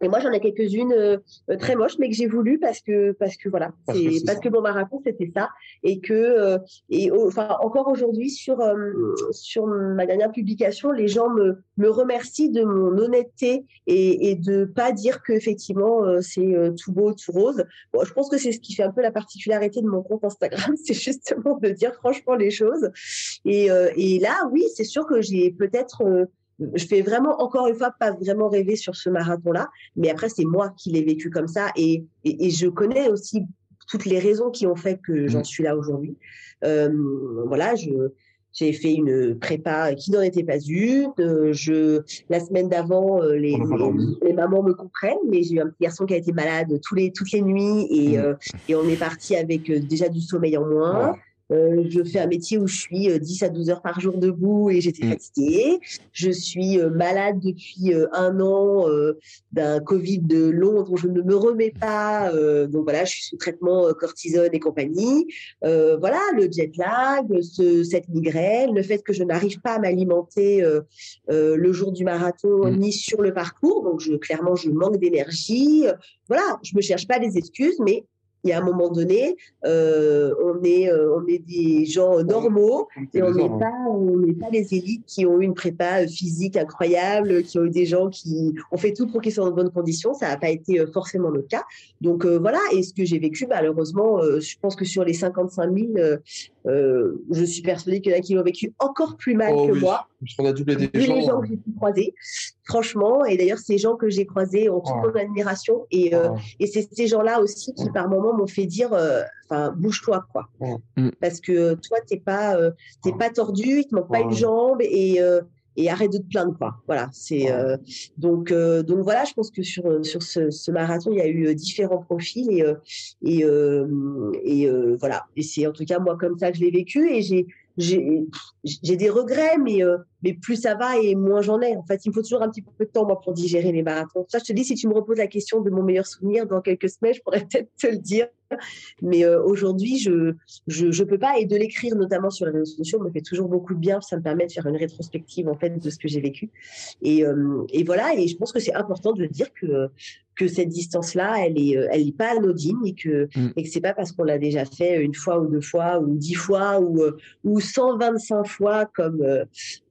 et moi, j'en ai quelques-unes euh, très moches, mais que j'ai voulu parce que parce que voilà, parce que, parce que mon marathon c'était ça, et que euh, et enfin encore aujourd'hui sur euh, sur ma dernière publication, les gens me me remercient de mon honnêteté et, et de pas dire que effectivement c'est tout beau, tout rose. Bon, je pense que c'est ce qui fait un peu la particularité de mon compte Instagram, c'est justement de dire franchement les choses. Et et là, oui, c'est sûr que j'ai peut-être je fais vraiment, encore une fois, pas vraiment rêver sur ce marathon-là, mais après, c'est moi qui l'ai vécu comme ça et, et, je connais aussi toutes les raisons qui ont fait que j'en mmh. suis là aujourd'hui. Euh, voilà, je, j'ai fait une prépa qui n'en était pas une. Euh, je, la semaine d'avant, euh, les, les, mamans me comprennent, mais j'ai eu un petit garçon qui a été malade tous les, toutes les nuits et, mmh. et on est parti avec déjà du sommeil en moins. Euh, je fais un métier où je suis 10 euh, à 12 heures par jour debout et j'étais mm. fatiguée. Je suis euh, malade depuis un an d'un Covid de long dont je ne me remets pas. donc voilà, je suis sous traitement cortisone et compagnie. voilà, le jet lag, ce, cette migraine, le fait que je n'arrive pas à m'alimenter le jour du marathon mm. ni sur le parcours. Donc je, clairement, je manque d'énergie. Voilà, je me cherche pas des excuses, mais y a un moment donné, euh, on est euh, on est des gens normaux et on n'est pas on n'est pas les élites qui ont eu une prépa physique incroyable, qui ont eu des gens qui ont fait tout pour qu'ils soient dans de bonnes conditions. Ça n'a pas été euh, forcément le cas. Donc voilà. Et ce que j'ai vécu, malheureusement, je pense que sur les 55 000, je suis persuadée qu'il y en a qui l'ont vécu encore plus mal oh que moi. On a doublé des gens. Les gens que j'ai pu croiser franchement. Et d'ailleurs, ces gens que j'ai croisés ont toute mon admiration. Et, euh, et c'est ces gens-là aussi qui, par moments, m'ont fait dire, euh, enfin, bouge-toi, quoi. Mm. Parce que toi, t'es pas, euh, t'es pas tordu, il te manque pas une jambe et et arrête de te plaindre quoi. Voilà, c'est donc donc voilà, je pense que sur sur ce, ce, marathon, il y a eu différents profils et et et voilà, et c'est en tout cas moi comme ça que je l'ai vécu et j'ai j'ai des regrets, mais, euh, mais plus ça va et moins j'en ai. En fait, il me faut toujours un petit peu de temps, moi, pour digérer les marathons. Ça, je te dis, si tu me reposes la question de mon meilleur souvenir dans quelques semaines, je pourrais peut-être te le dire. Mais euh, aujourd'hui, je, je, je peux pas. Et de l'écrire, notamment sur les réseaux sociaux, me fait toujours beaucoup de bien. Ça me permet de faire une rétrospective, en fait, de ce que j'ai vécu. Et, euh, et voilà. Et je pense que c'est important de dire que, que cette distance-là, elle est, elle est pas anodine et que, mm. et que c'est pas parce qu'on l'a déjà fait une fois ou deux fois ou dix fois ou, ou 125 fois comme,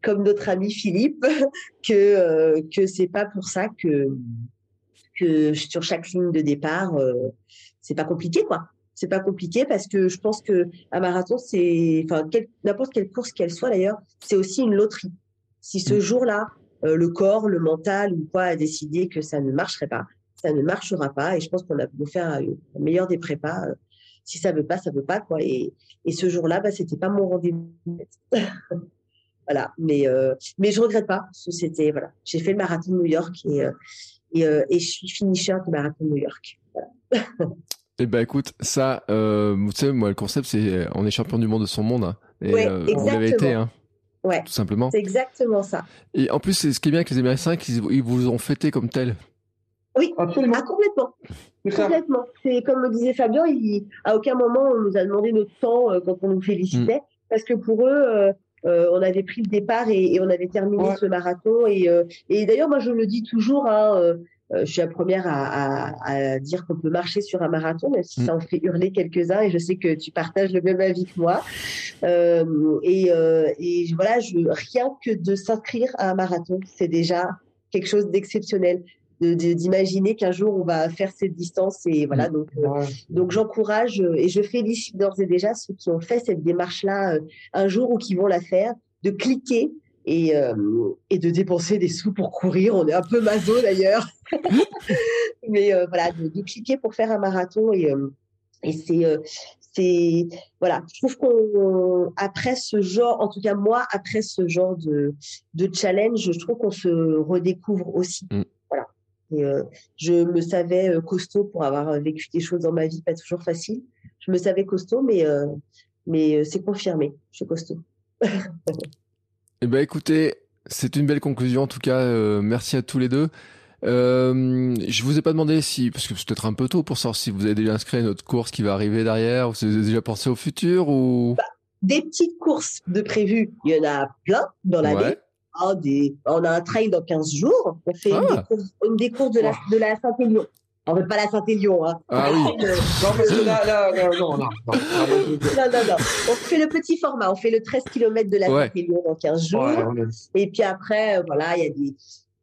comme notre ami Philippe, que, que c'est pas pour ça que, que sur chaque ligne de départ, c'est pas compliqué, quoi. C'est pas compliqué parce que je pense que un marathon, c'est, enfin, n'importe quelle course qu'elle soit d'ailleurs, c'est aussi une loterie. Si ce mm. jour-là, euh, le corps, le mental ou quoi a décidé que ça ne marcherait pas, ça ne marchera pas. Et je pense qu'on a pu faire le meilleur des prépas. Euh, si ça veut pas, ça veut pas, quoi. Et, et ce jour-là, bah, c'était pas mon rendez-vous. voilà. Mais, euh, mais je regrette pas. C'était, voilà. J'ai fait le marathon de New York et, et, et je suis finisher du marathon de New York. Voilà. Eh ben écoute, ça, euh, tu sais, moi le concept c'est on est champion du monde de son monde. Hein, et euh, on l'avait été, hein, ouais, tout simplement. C'est exactement ça. Et en plus, c'est ce qui est bien avec les Américains, qu'ils ils vous ont fêté comme tel. Oui, absolument. Ah, complètement. Complètement. C'est comme le disait Fabien, il, à aucun moment on nous a demandé notre temps euh, quand on nous félicitait, mm. parce que pour eux, euh, euh, on avait pris le départ et, et on avait terminé ce marathon. Et, et d'ailleurs, moi je le dis toujours. Hein, euh, je suis la première à, à, à dire qu'on peut marcher sur un marathon, même si mm. ça en fait hurler quelques-uns. Et je sais que tu partages le même avis que moi. Euh, et, euh, et, voilà, je, rien que de s'inscrire à un marathon, c'est déjà quelque chose d'exceptionnel. D'imaginer qu'un jour on va faire cette distance et voilà mm. donc euh, donc j'encourage et je félicite d'ores et déjà ceux qui ont fait cette démarche là euh, un jour ou qui vont la faire de cliquer et, euh, et de dépenser des sous pour courir. On est un peu maso d'ailleurs. Mais euh, voilà, de, cliquer pour faire un marathon et, euh, et c'est c'est voilà je trouve qu'on après ce genre en tout cas moi après ce genre de de challenge je trouve qu'on se redécouvre aussi mm. Et, je me savais costaud pour avoir vécu des choses dans ma vie pas toujours facile je me savais costaud mais mais c'est confirmé je suis costaud Eh ben écoutez, c'est une belle conclusion en tout cas. Euh, merci à tous les deux. Euh, je vous ai pas demandé si, parce que c'est peut-être un peu tôt pour savoir si vous avez déjà inscrit notre course qui va arriver derrière, ou si vous avez déjà pensé au futur ou. Bah, des petites courses de prévues, il y en a plein dans l'année. Ah, des... On a un trail dans 15 jours. On fait une, ah. des courses, une, des courses, de la, de la Saint-Élion. On veut pas la Saint-Élion, hein. Ah oui. non, parce que là, là, non, non, non, non. Non, non, On fait le petit format. On fait le 13 km de la Saint-Élion dans 15 jours. Et puis après, euh, voilà, il y a des,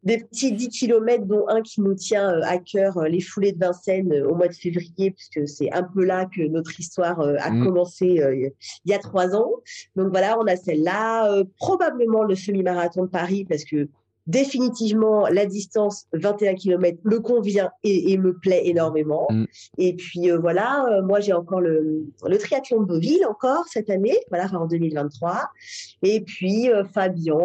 des petits 10 km, dont un qui nous tient euh, à cœur, euh, les foulées de Vincennes au mois de février, puisque c'est un peu là que notre histoire a mm. commencé il y a trois ans. Donc voilà, on a celle-là, probablement le semi-marathon de Paris, parce que définitivement la distance 21 km me convient et, me plaît énormément. Mm. Et puis euh, voilà, euh, moi j'ai encore le, le, triathlon de Beauville encore cette année, voilà en 2023. Et puis euh, Fabien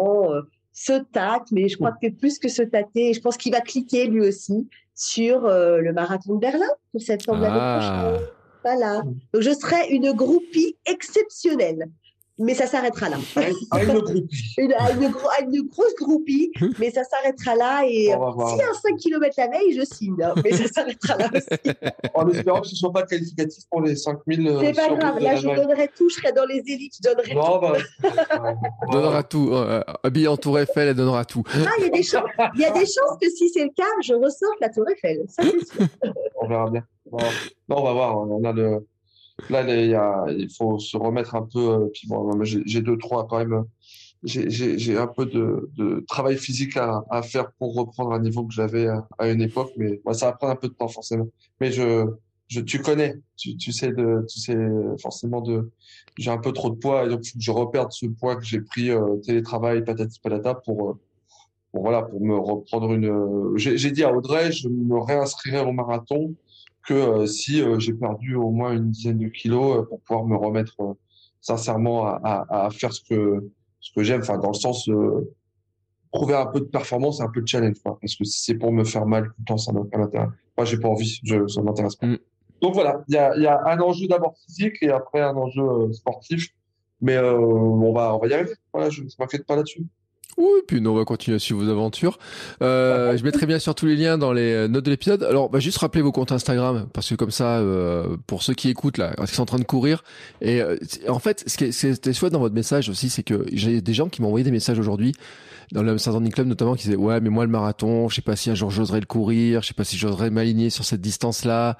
se tâte, mais je crois que plus que se tâter, je pense qu'il va cliquer lui aussi sur le marathon de Berlin pour septembre l'année ah. prochaine. Voilà. Donc je serai une groupie exceptionnelle mais ça s'arrêtera là. À une, groupie. une, une, grosse groupie, mais ça s'arrêtera là. Et s'il y a un 5 km la veille, je signe. Hein, mais ça s'arrêtera là aussi. en espérant que ce ne soit pas qualificatif pour les 5000. Euh, C'est pas grave. Là, je donnerai tout. Je serai dans les élites. Je donnerai non, tout. Bah, donnera tout. Euh, habillé en Tour Eiffel, elle donnera tout. Ah, il y a des chances. Il y a des chances que si c'est le cas, je ressorte la Tour Eiffel. Ça, c'est sûr. on verra bien. Non, on va voir. On a le là, il, y a, il faut se remettre un peu. Euh, puis bon, j'ai deux, trois quand même. J'ai un peu de, de, travail physique à, à, faire pour reprendre un niveau que j'avais à, une époque, mais ça va prendre un peu de temps forcément. Mais je, je tu connais, tu, tu sais de, tu sais forcément de, j'ai un peu trop de poids et donc je reperde ce poids que j'ai pris euh, télétravail, patati patata pour euh, pour voilà, pour me reprendre une. J'ai dit à Audrey, je me réinscrirai au marathon que si j'ai perdu au moins une dizaine de kilos pour pouvoir me remettre sincèrement à, à, à, faire ce que ce que j'aime, enfin dans le sens prouver un peu de performance, un peu de challenge, quoi. Parce que si c'est pour me faire mal tout le temps, ça m'intéresse. Moi, j'ai pas envie, je, ça m'intéresse pas. Mm. Donc voilà, il y a, y a, un enjeu d'abord physique et après un enjeu euh, sportif. Mais euh, on va on va y arriver. Voilà, je ne m'inquiète pas là-dessus. Oui, puis nous, on va continuer à suivre vos aventures. Euh, je mettrai bien sûr tous les liens dans les notes de l'épisode. Alors, bah, juste rappeler vos comptes Instagram, parce que comme ça, euh, pour ceux qui écoutent là, qu'ils sont en train de courir. Et euh, en fait, ce qui était chouette dans votre message aussi, c'est que j'ai des gens qui m'ont envoyé des messages aujourd'hui dans le Saint Club notamment qui disaient ouais, mais moi le marathon, je sais pas si un jour j'oserais le courir, je sais pas si j'oserais m'aligner sur cette distance là.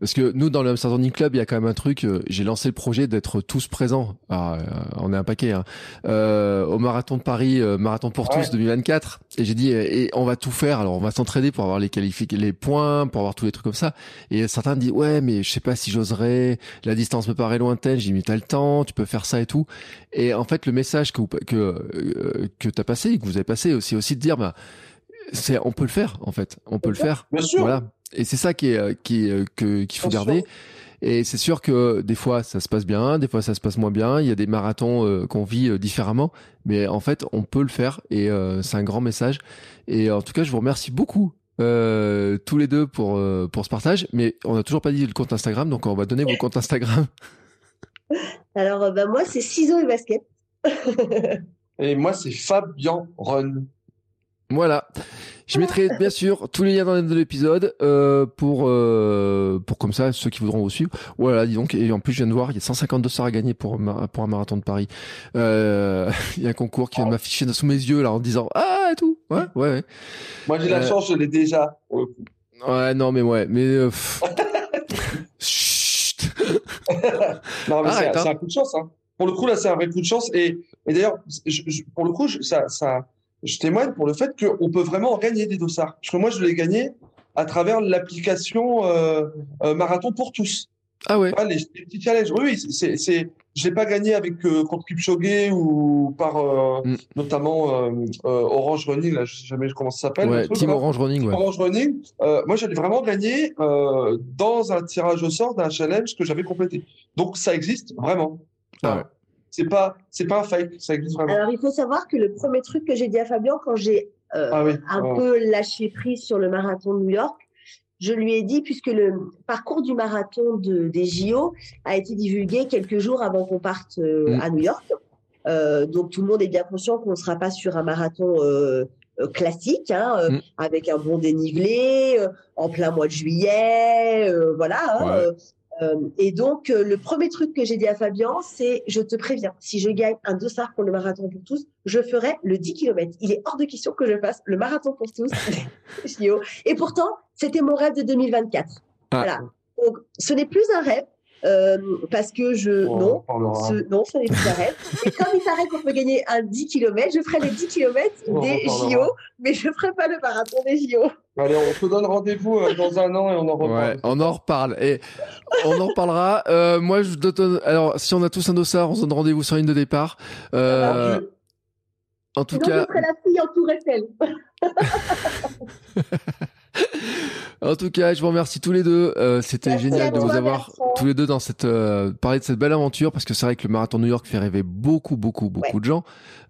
Parce que nous, dans le Hamster Running Club, il y a quand même un truc. Euh, j'ai lancé le projet d'être tous présents. Ah, euh, on est un paquet. Hein, euh, au marathon de Paris, marathon pour tous 2024. Et j'ai dit, et on va tout faire. Alors, on va s'entraider pour avoir les les points, pour avoir tous les trucs comme ça. Et certains disent, ouais, mais je sais pas si j'oserais. La distance me paraît lointaine. J'ai mis t'as le temps, tu peux faire ça et tout. Et en fait, le message que que que t'as passé, et que vous avez passé, aussi aussi de dire, bah, c'est, on peut le faire en fait. On peut le faire. Bien sûr. Voilà. Et c'est ça qui est, euh, qui euh, que, qu'il faut garder. Et c'est sûr que des fois ça se passe bien, des fois ça se passe moins bien. Il y a des marathons euh, qu'on vit différemment, mais en fait on peut le faire et c'est un grand message. Et en tout cas je vous remercie beaucoup tous les deux pour pour ce partage. Mais on n'a toujours pas dit le compte Instagram, donc on va donner vos comptes Instagram. Alors bah, moi c'est ciseaux et basket. et moi c'est Fabien Run. Voilà. Je mettrai bien sûr tous les liens dans l'épisode euh, pour euh, pour comme ça ceux qui voudront vous suivre. Voilà, dis donc et en plus je viens de voir il y a 150 dollars à gagner pour pour un marathon de Paris. Euh, il y a un concours qui vient de m'afficher sous mes yeux là en disant ah et tout. Ouais ouais. ouais. Moi j'ai la euh, chance je l'ai déjà. Ouais non mais ouais mais. Euh, Chut. non mais c'est un coup de chance hein. Pour le coup là c'est un vrai coup de chance et, et d'ailleurs pour le coup ça ça je témoigne pour le fait qu'on peut vraiment gagner des dossards. Parce que moi, je l'ai gagné à travers l'application euh, euh, Marathon pour tous. Ah ouais. les, petits challenges. Oui, c'est, c'est, je l'ai pas gagné avec euh, contre Kipchoge ou par euh, mm. notamment euh, Orange Running. Là, je sais jamais comment ça s'appelle. Ouais, Team Orange Running. Ouais. Orange Running. moi, j'allais vraiment gagner dans un tirage au sort d'un challenge que j'avais complété. Donc, ça existe vraiment. Ah ouais c'est pas c'est pas un fake, ça existe vraiment. Alors il faut savoir que le premier truc que j'ai dit à Fabien quand j'ai euh, ah un oh. peu lâché prise sur le marathon de New York, je lui ai dit puisque le parcours du marathon de, des JO a été divulgué quelques jours avant qu'on parte euh, mm. à New York. Euh, donc tout le monde est bien conscient qu'on ne sera pas sur un marathon classique, hein, mm. avec un bon dénivelé, en plein mois de juillet, voilà. Hein, euh, et donc, euh, le premier truc que j'ai dit à Fabien, c'est je te préviens, si je gagne un dossard pour le marathon pour tous, je ferai le 10 km. Il est hors de question que je fasse le marathon pour tous. et pourtant, c'était mon rêve de 2024. Ah. Voilà. Donc, ce n'est plus un rêve, euh, parce que je oh, non ce, non ce n'est plus arrête et comme il paraît qu'on peut gagner un 10 km je ferai les 10 km des JO mais je ferai pas le marathon des JO allez on se donne rendez-vous euh, dans un an et on en reparle. Ouais, on en reparle. Et on en reparlera. Euh, moi je donne alors si on a tous un dossard on se donne rendez-vous sur une de départ. Euh, en tout Sinon, cas je ferai la fille en tour Eiffel En tout cas, je vous remercie tous les deux. Euh, C'était génial de vous avoir tous les deux dans cette euh, parler de cette belle aventure parce que c'est vrai que le marathon New York fait rêver beaucoup, beaucoup, beaucoup de gens.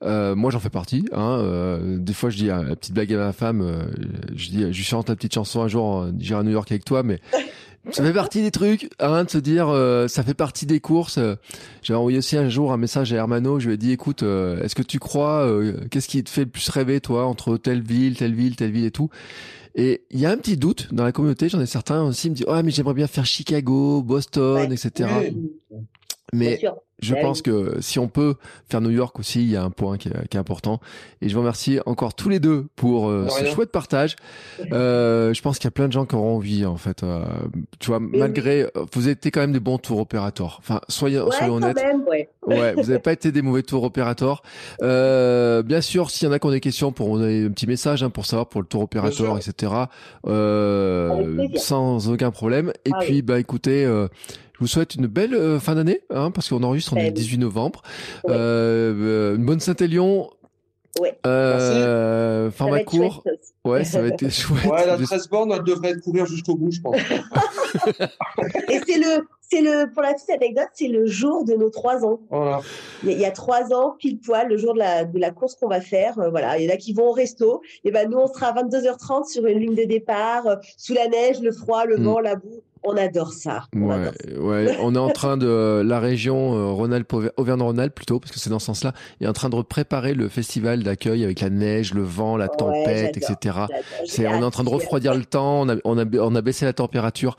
Euh, moi, j'en fais partie. Hein, des fois, je dis la petite blague à ma femme. Je dis, je chante ta petite chanson un jour. J'irai à New York avec toi, mais ça fait partie des trucs, hein, de se dire, ça fait partie des courses. J'ai envoyé aussi un jour un message à Hermano. Je lui ai dit, écoute, est-ce que tu crois, qu'est-ce qui te fait le plus rêver, toi, entre telle ville, telle ville, telle ville et tout? Et il y a un petit doute dans la communauté, j'en ai certains aussi, me disent, oh, mais j'aimerais bien faire Chicago, Boston, etc. Mais je ben pense que si on peut faire New York aussi, il y a un point qui est, qui est important. Et je vous remercie encore tous les deux pour euh, ce chouette partage. Euh, je pense qu'il y a plein de gens qui auront envie, en fait. Euh, tu vois, malgré, euh, vous été quand même des bons tours opérateurs. Enfin, soyez, soyez honnêtes. Même, ouais. ouais. vous n'avez pas été des mauvais tours opérateurs. Euh, bien sûr, s'il y en a qui ont des questions, pour on a un petit message hein, pour savoir pour le tour opérateur, etc. sans aucun problème. Et ah puis, bah écoutez. Je vous souhaite une belle euh, fin d'année, hein, parce qu'on enregistre, on est le 18 novembre. Euh, euh, une bonne Saint-Élion. Ouais. Euh, ça aussi. Ouais, ça va être chouette. Ouais, la Je- 13 bornes, elle devrait courir jusqu'au bout, je pense. Et c'est le, c'est le, pour la petite anecdote, c'est le jour de nos trois ans. Voilà. Il y a- trois ans, pile poil, le jour de la, de la course qu'on va faire. euh, voilà, il y en a qui vont au resto. Et ben nous, on sera à 22h30 sur une ligne de départ, euh, sous la neige, le froid, le Mm. vent, la boue. On adore ça. On Ouais, adore ça. ouais, on est en train de la région euh, Rhône-Alpes Auvergne-Rhône-Alpes plutôt parce que c'est dans ce sens-là, est en train de préparer le festival d'accueil avec la neige, le vent, la tempête, etc. C'est, on est en train de refroidir le temps, on a, on a, on a baissé la température.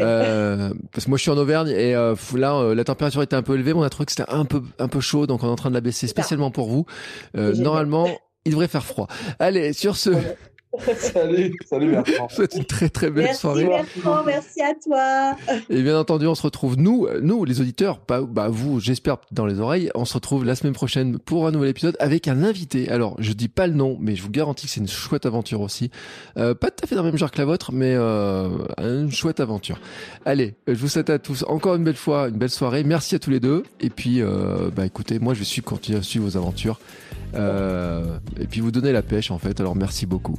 Euh, parce que moi je suis en Auvergne et euh, là euh, la température était un peu élevée, mais on a trouvé que c'était un peu, un peu chaud, donc on est en train de la baisser spécialement pour vous. Normalement, il devrait faire froid. Allez, sur ce, Salut, salut Bertrand. je vous souhaite une très très belle merci soirée. Bertrand, merci à toi. Et bien entendu, on se retrouve, nous, nous les auditeurs, pas bah, vous, j'espère, dans les oreilles, on se retrouve la semaine prochaine pour un nouvel épisode avec un invité. Alors, je dis pas le nom, mais je vous garantis que c'est une chouette aventure aussi. Euh, pas tout à fait dans le même genre que la vôtre, mais euh, une chouette aventure. Allez, je vous souhaite à tous encore une belle fois, une belle soirée. Merci à tous les deux. Et puis, euh, bah écoutez, moi, je suis continuer à suivre vos aventures. Euh, et puis vous donner la pêche, en fait. Alors, merci beaucoup.